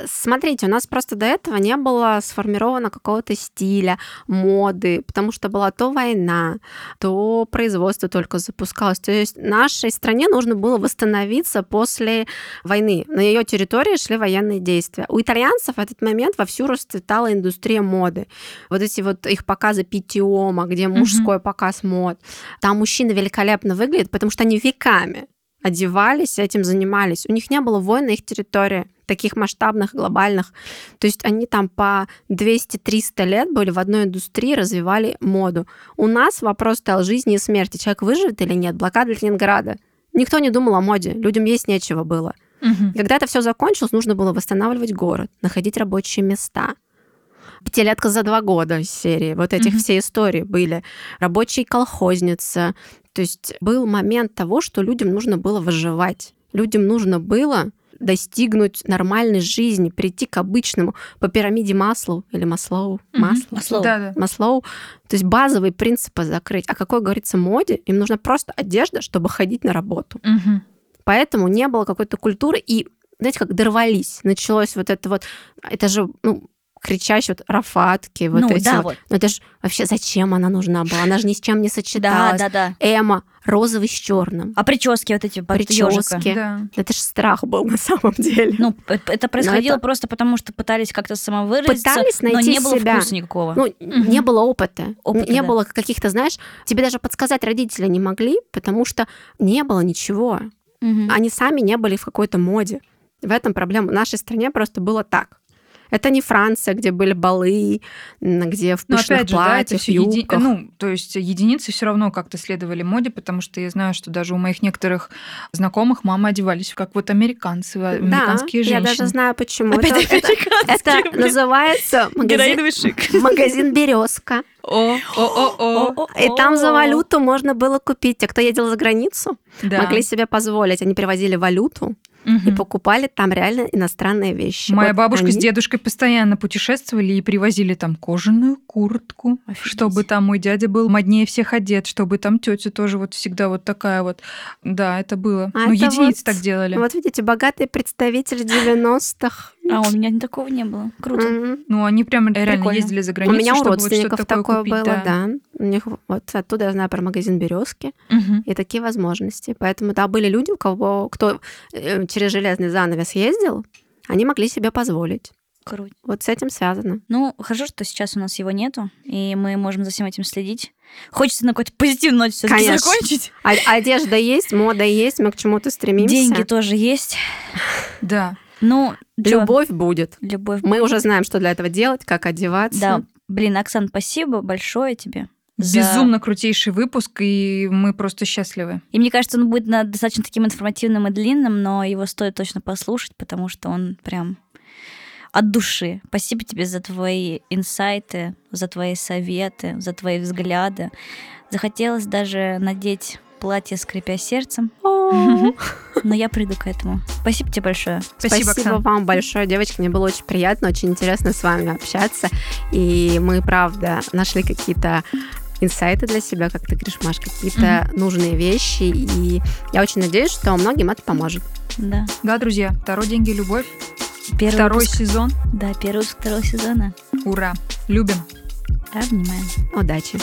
Смотрите, у нас просто до этого не было сформировано какого-то стиля, моды, потому что была то война, то производство только запускалось. То есть нашей стране нужно было восстановиться после войны. На ее территории шли военные действия. У итальянцев в этот момент вовсю расцветала индустрия моды. Вот эти вот их показы Питиома, где мужской показ мод. Там мужчины великолепно выглядят, потому что они веками одевались, этим занимались. У них не было войн на их территории, таких масштабных, глобальных. То есть они там по 200-300 лет были в одной индустрии, развивали моду. У нас вопрос стал жизни и смерти. Человек выживет или нет? Блокада Ленинграда. Никто не думал о моде. Людям есть нечего было. Угу. Когда это все закончилось, нужно было восстанавливать город, находить рабочие места – пятилетка за два года серии. Вот этих mm-hmm. все истории были. Рабочий колхозница. То есть был момент того, что людям нужно было выживать. Людям нужно было достигнуть нормальной жизни, прийти к обычному по пирамиде Маслоу или Маслоу, mm-hmm. Маслоу, Маслоу. Да, да. Маслоу, то есть базовые принципы закрыть. А какой говорится моде? Им нужна просто одежда, чтобы ходить на работу. Mm-hmm. Поэтому не было какой-то культуры и знаете, как дорвались. Началось вот это вот, это же, ну, кричащие вот рафатки, вот ну, эти да, вот. вот. Ну это же вообще зачем она нужна была? Она же ни с чем не сочеталась. Да, да, да. Эма розовый с черным. А прически вот эти прически. Да. Это же страх был на самом деле. Ну это происходило это... просто потому, что пытались как-то самовыразиться, пытались найти но не было себя. вкуса никакого. Ну угу. не было опыта, опыта не да. было каких-то, знаешь, тебе даже подсказать родители не могли, потому что не было ничего. Угу. Они сами не были в какой-то моде. В этом проблема. В нашей стране просто было так. Это не Франция, где были балы, где в пышных опять же, платьях, да, еди... Ну, то есть единицы все равно как-то следовали моде, потому что я знаю, что даже у моих некоторых знакомых мамы одевались как вот американцы, американские да, женщины. я даже знаю, почему. это, это, это называется магазин, магазин «Березка». О, о, о, о. И там за валюту можно было купить. Те, кто ездил за границу, да. могли себе позволить. Они привозили валюту, угу. и покупали там реально иностранные вещи. Моя вот бабушка они... с дедушкой постоянно путешествовали и привозили там кожаную куртку, Офигеть. чтобы там мой дядя был моднее всех одет, чтобы там тетя тоже вот всегда вот такая вот. Да, это было. А ну, единицы вот, так делали. Вот видите, богатый представитель 90-х. А у меня такого не было. Круто. Mm-hmm. Ну, они прям реально Прикольно. ездили за границу, У меня у родственников вот такое, такое было, да. да. У них вот оттуда я знаю про магазин Березки угу. и такие возможности. Поэтому да, были люди, у кого кто э, через железный занавес ездил, они могли себе позволить. Круто. Вот с этим связано. Ну, хорошо, что сейчас у нас его нету, и мы можем за всем этим следить. Хочется на какой-то позитивной ноте все закончить. А, одежда есть, мода есть, мы к чему-то стремимся. Деньги тоже есть. Да. Ну, любовь будет. Любовь. Мы уже знаем, что для этого делать, как одеваться. Да. Блин, Оксан, спасибо большое тебе. За... Безумно крутейший выпуск, и мы просто счастливы. И мне кажется, он будет достаточно таким информативным и длинным, но его стоит точно послушать, потому что он прям от души. Спасибо тебе за твои инсайты, за твои советы, за твои взгляды. Захотелось даже надеть платье, скрипя сердцем. Но я приду к этому. Спасибо тебе большое. Спасибо, Спасибо вам большое, девочки. Мне было очень приятно, очень интересно с вами общаться. И мы, правда, нашли какие-то инсайты для себя, как ты говоришь, Маш, какие-то mm-hmm. нужные вещи. И я очень надеюсь, что многим это поможет. Да. Да, друзья, второй деньги любовь. Первый второй выпуск. сезон. Да, первый выпуск второго сезона. Ура. Любим. Обнимаем. Удачи.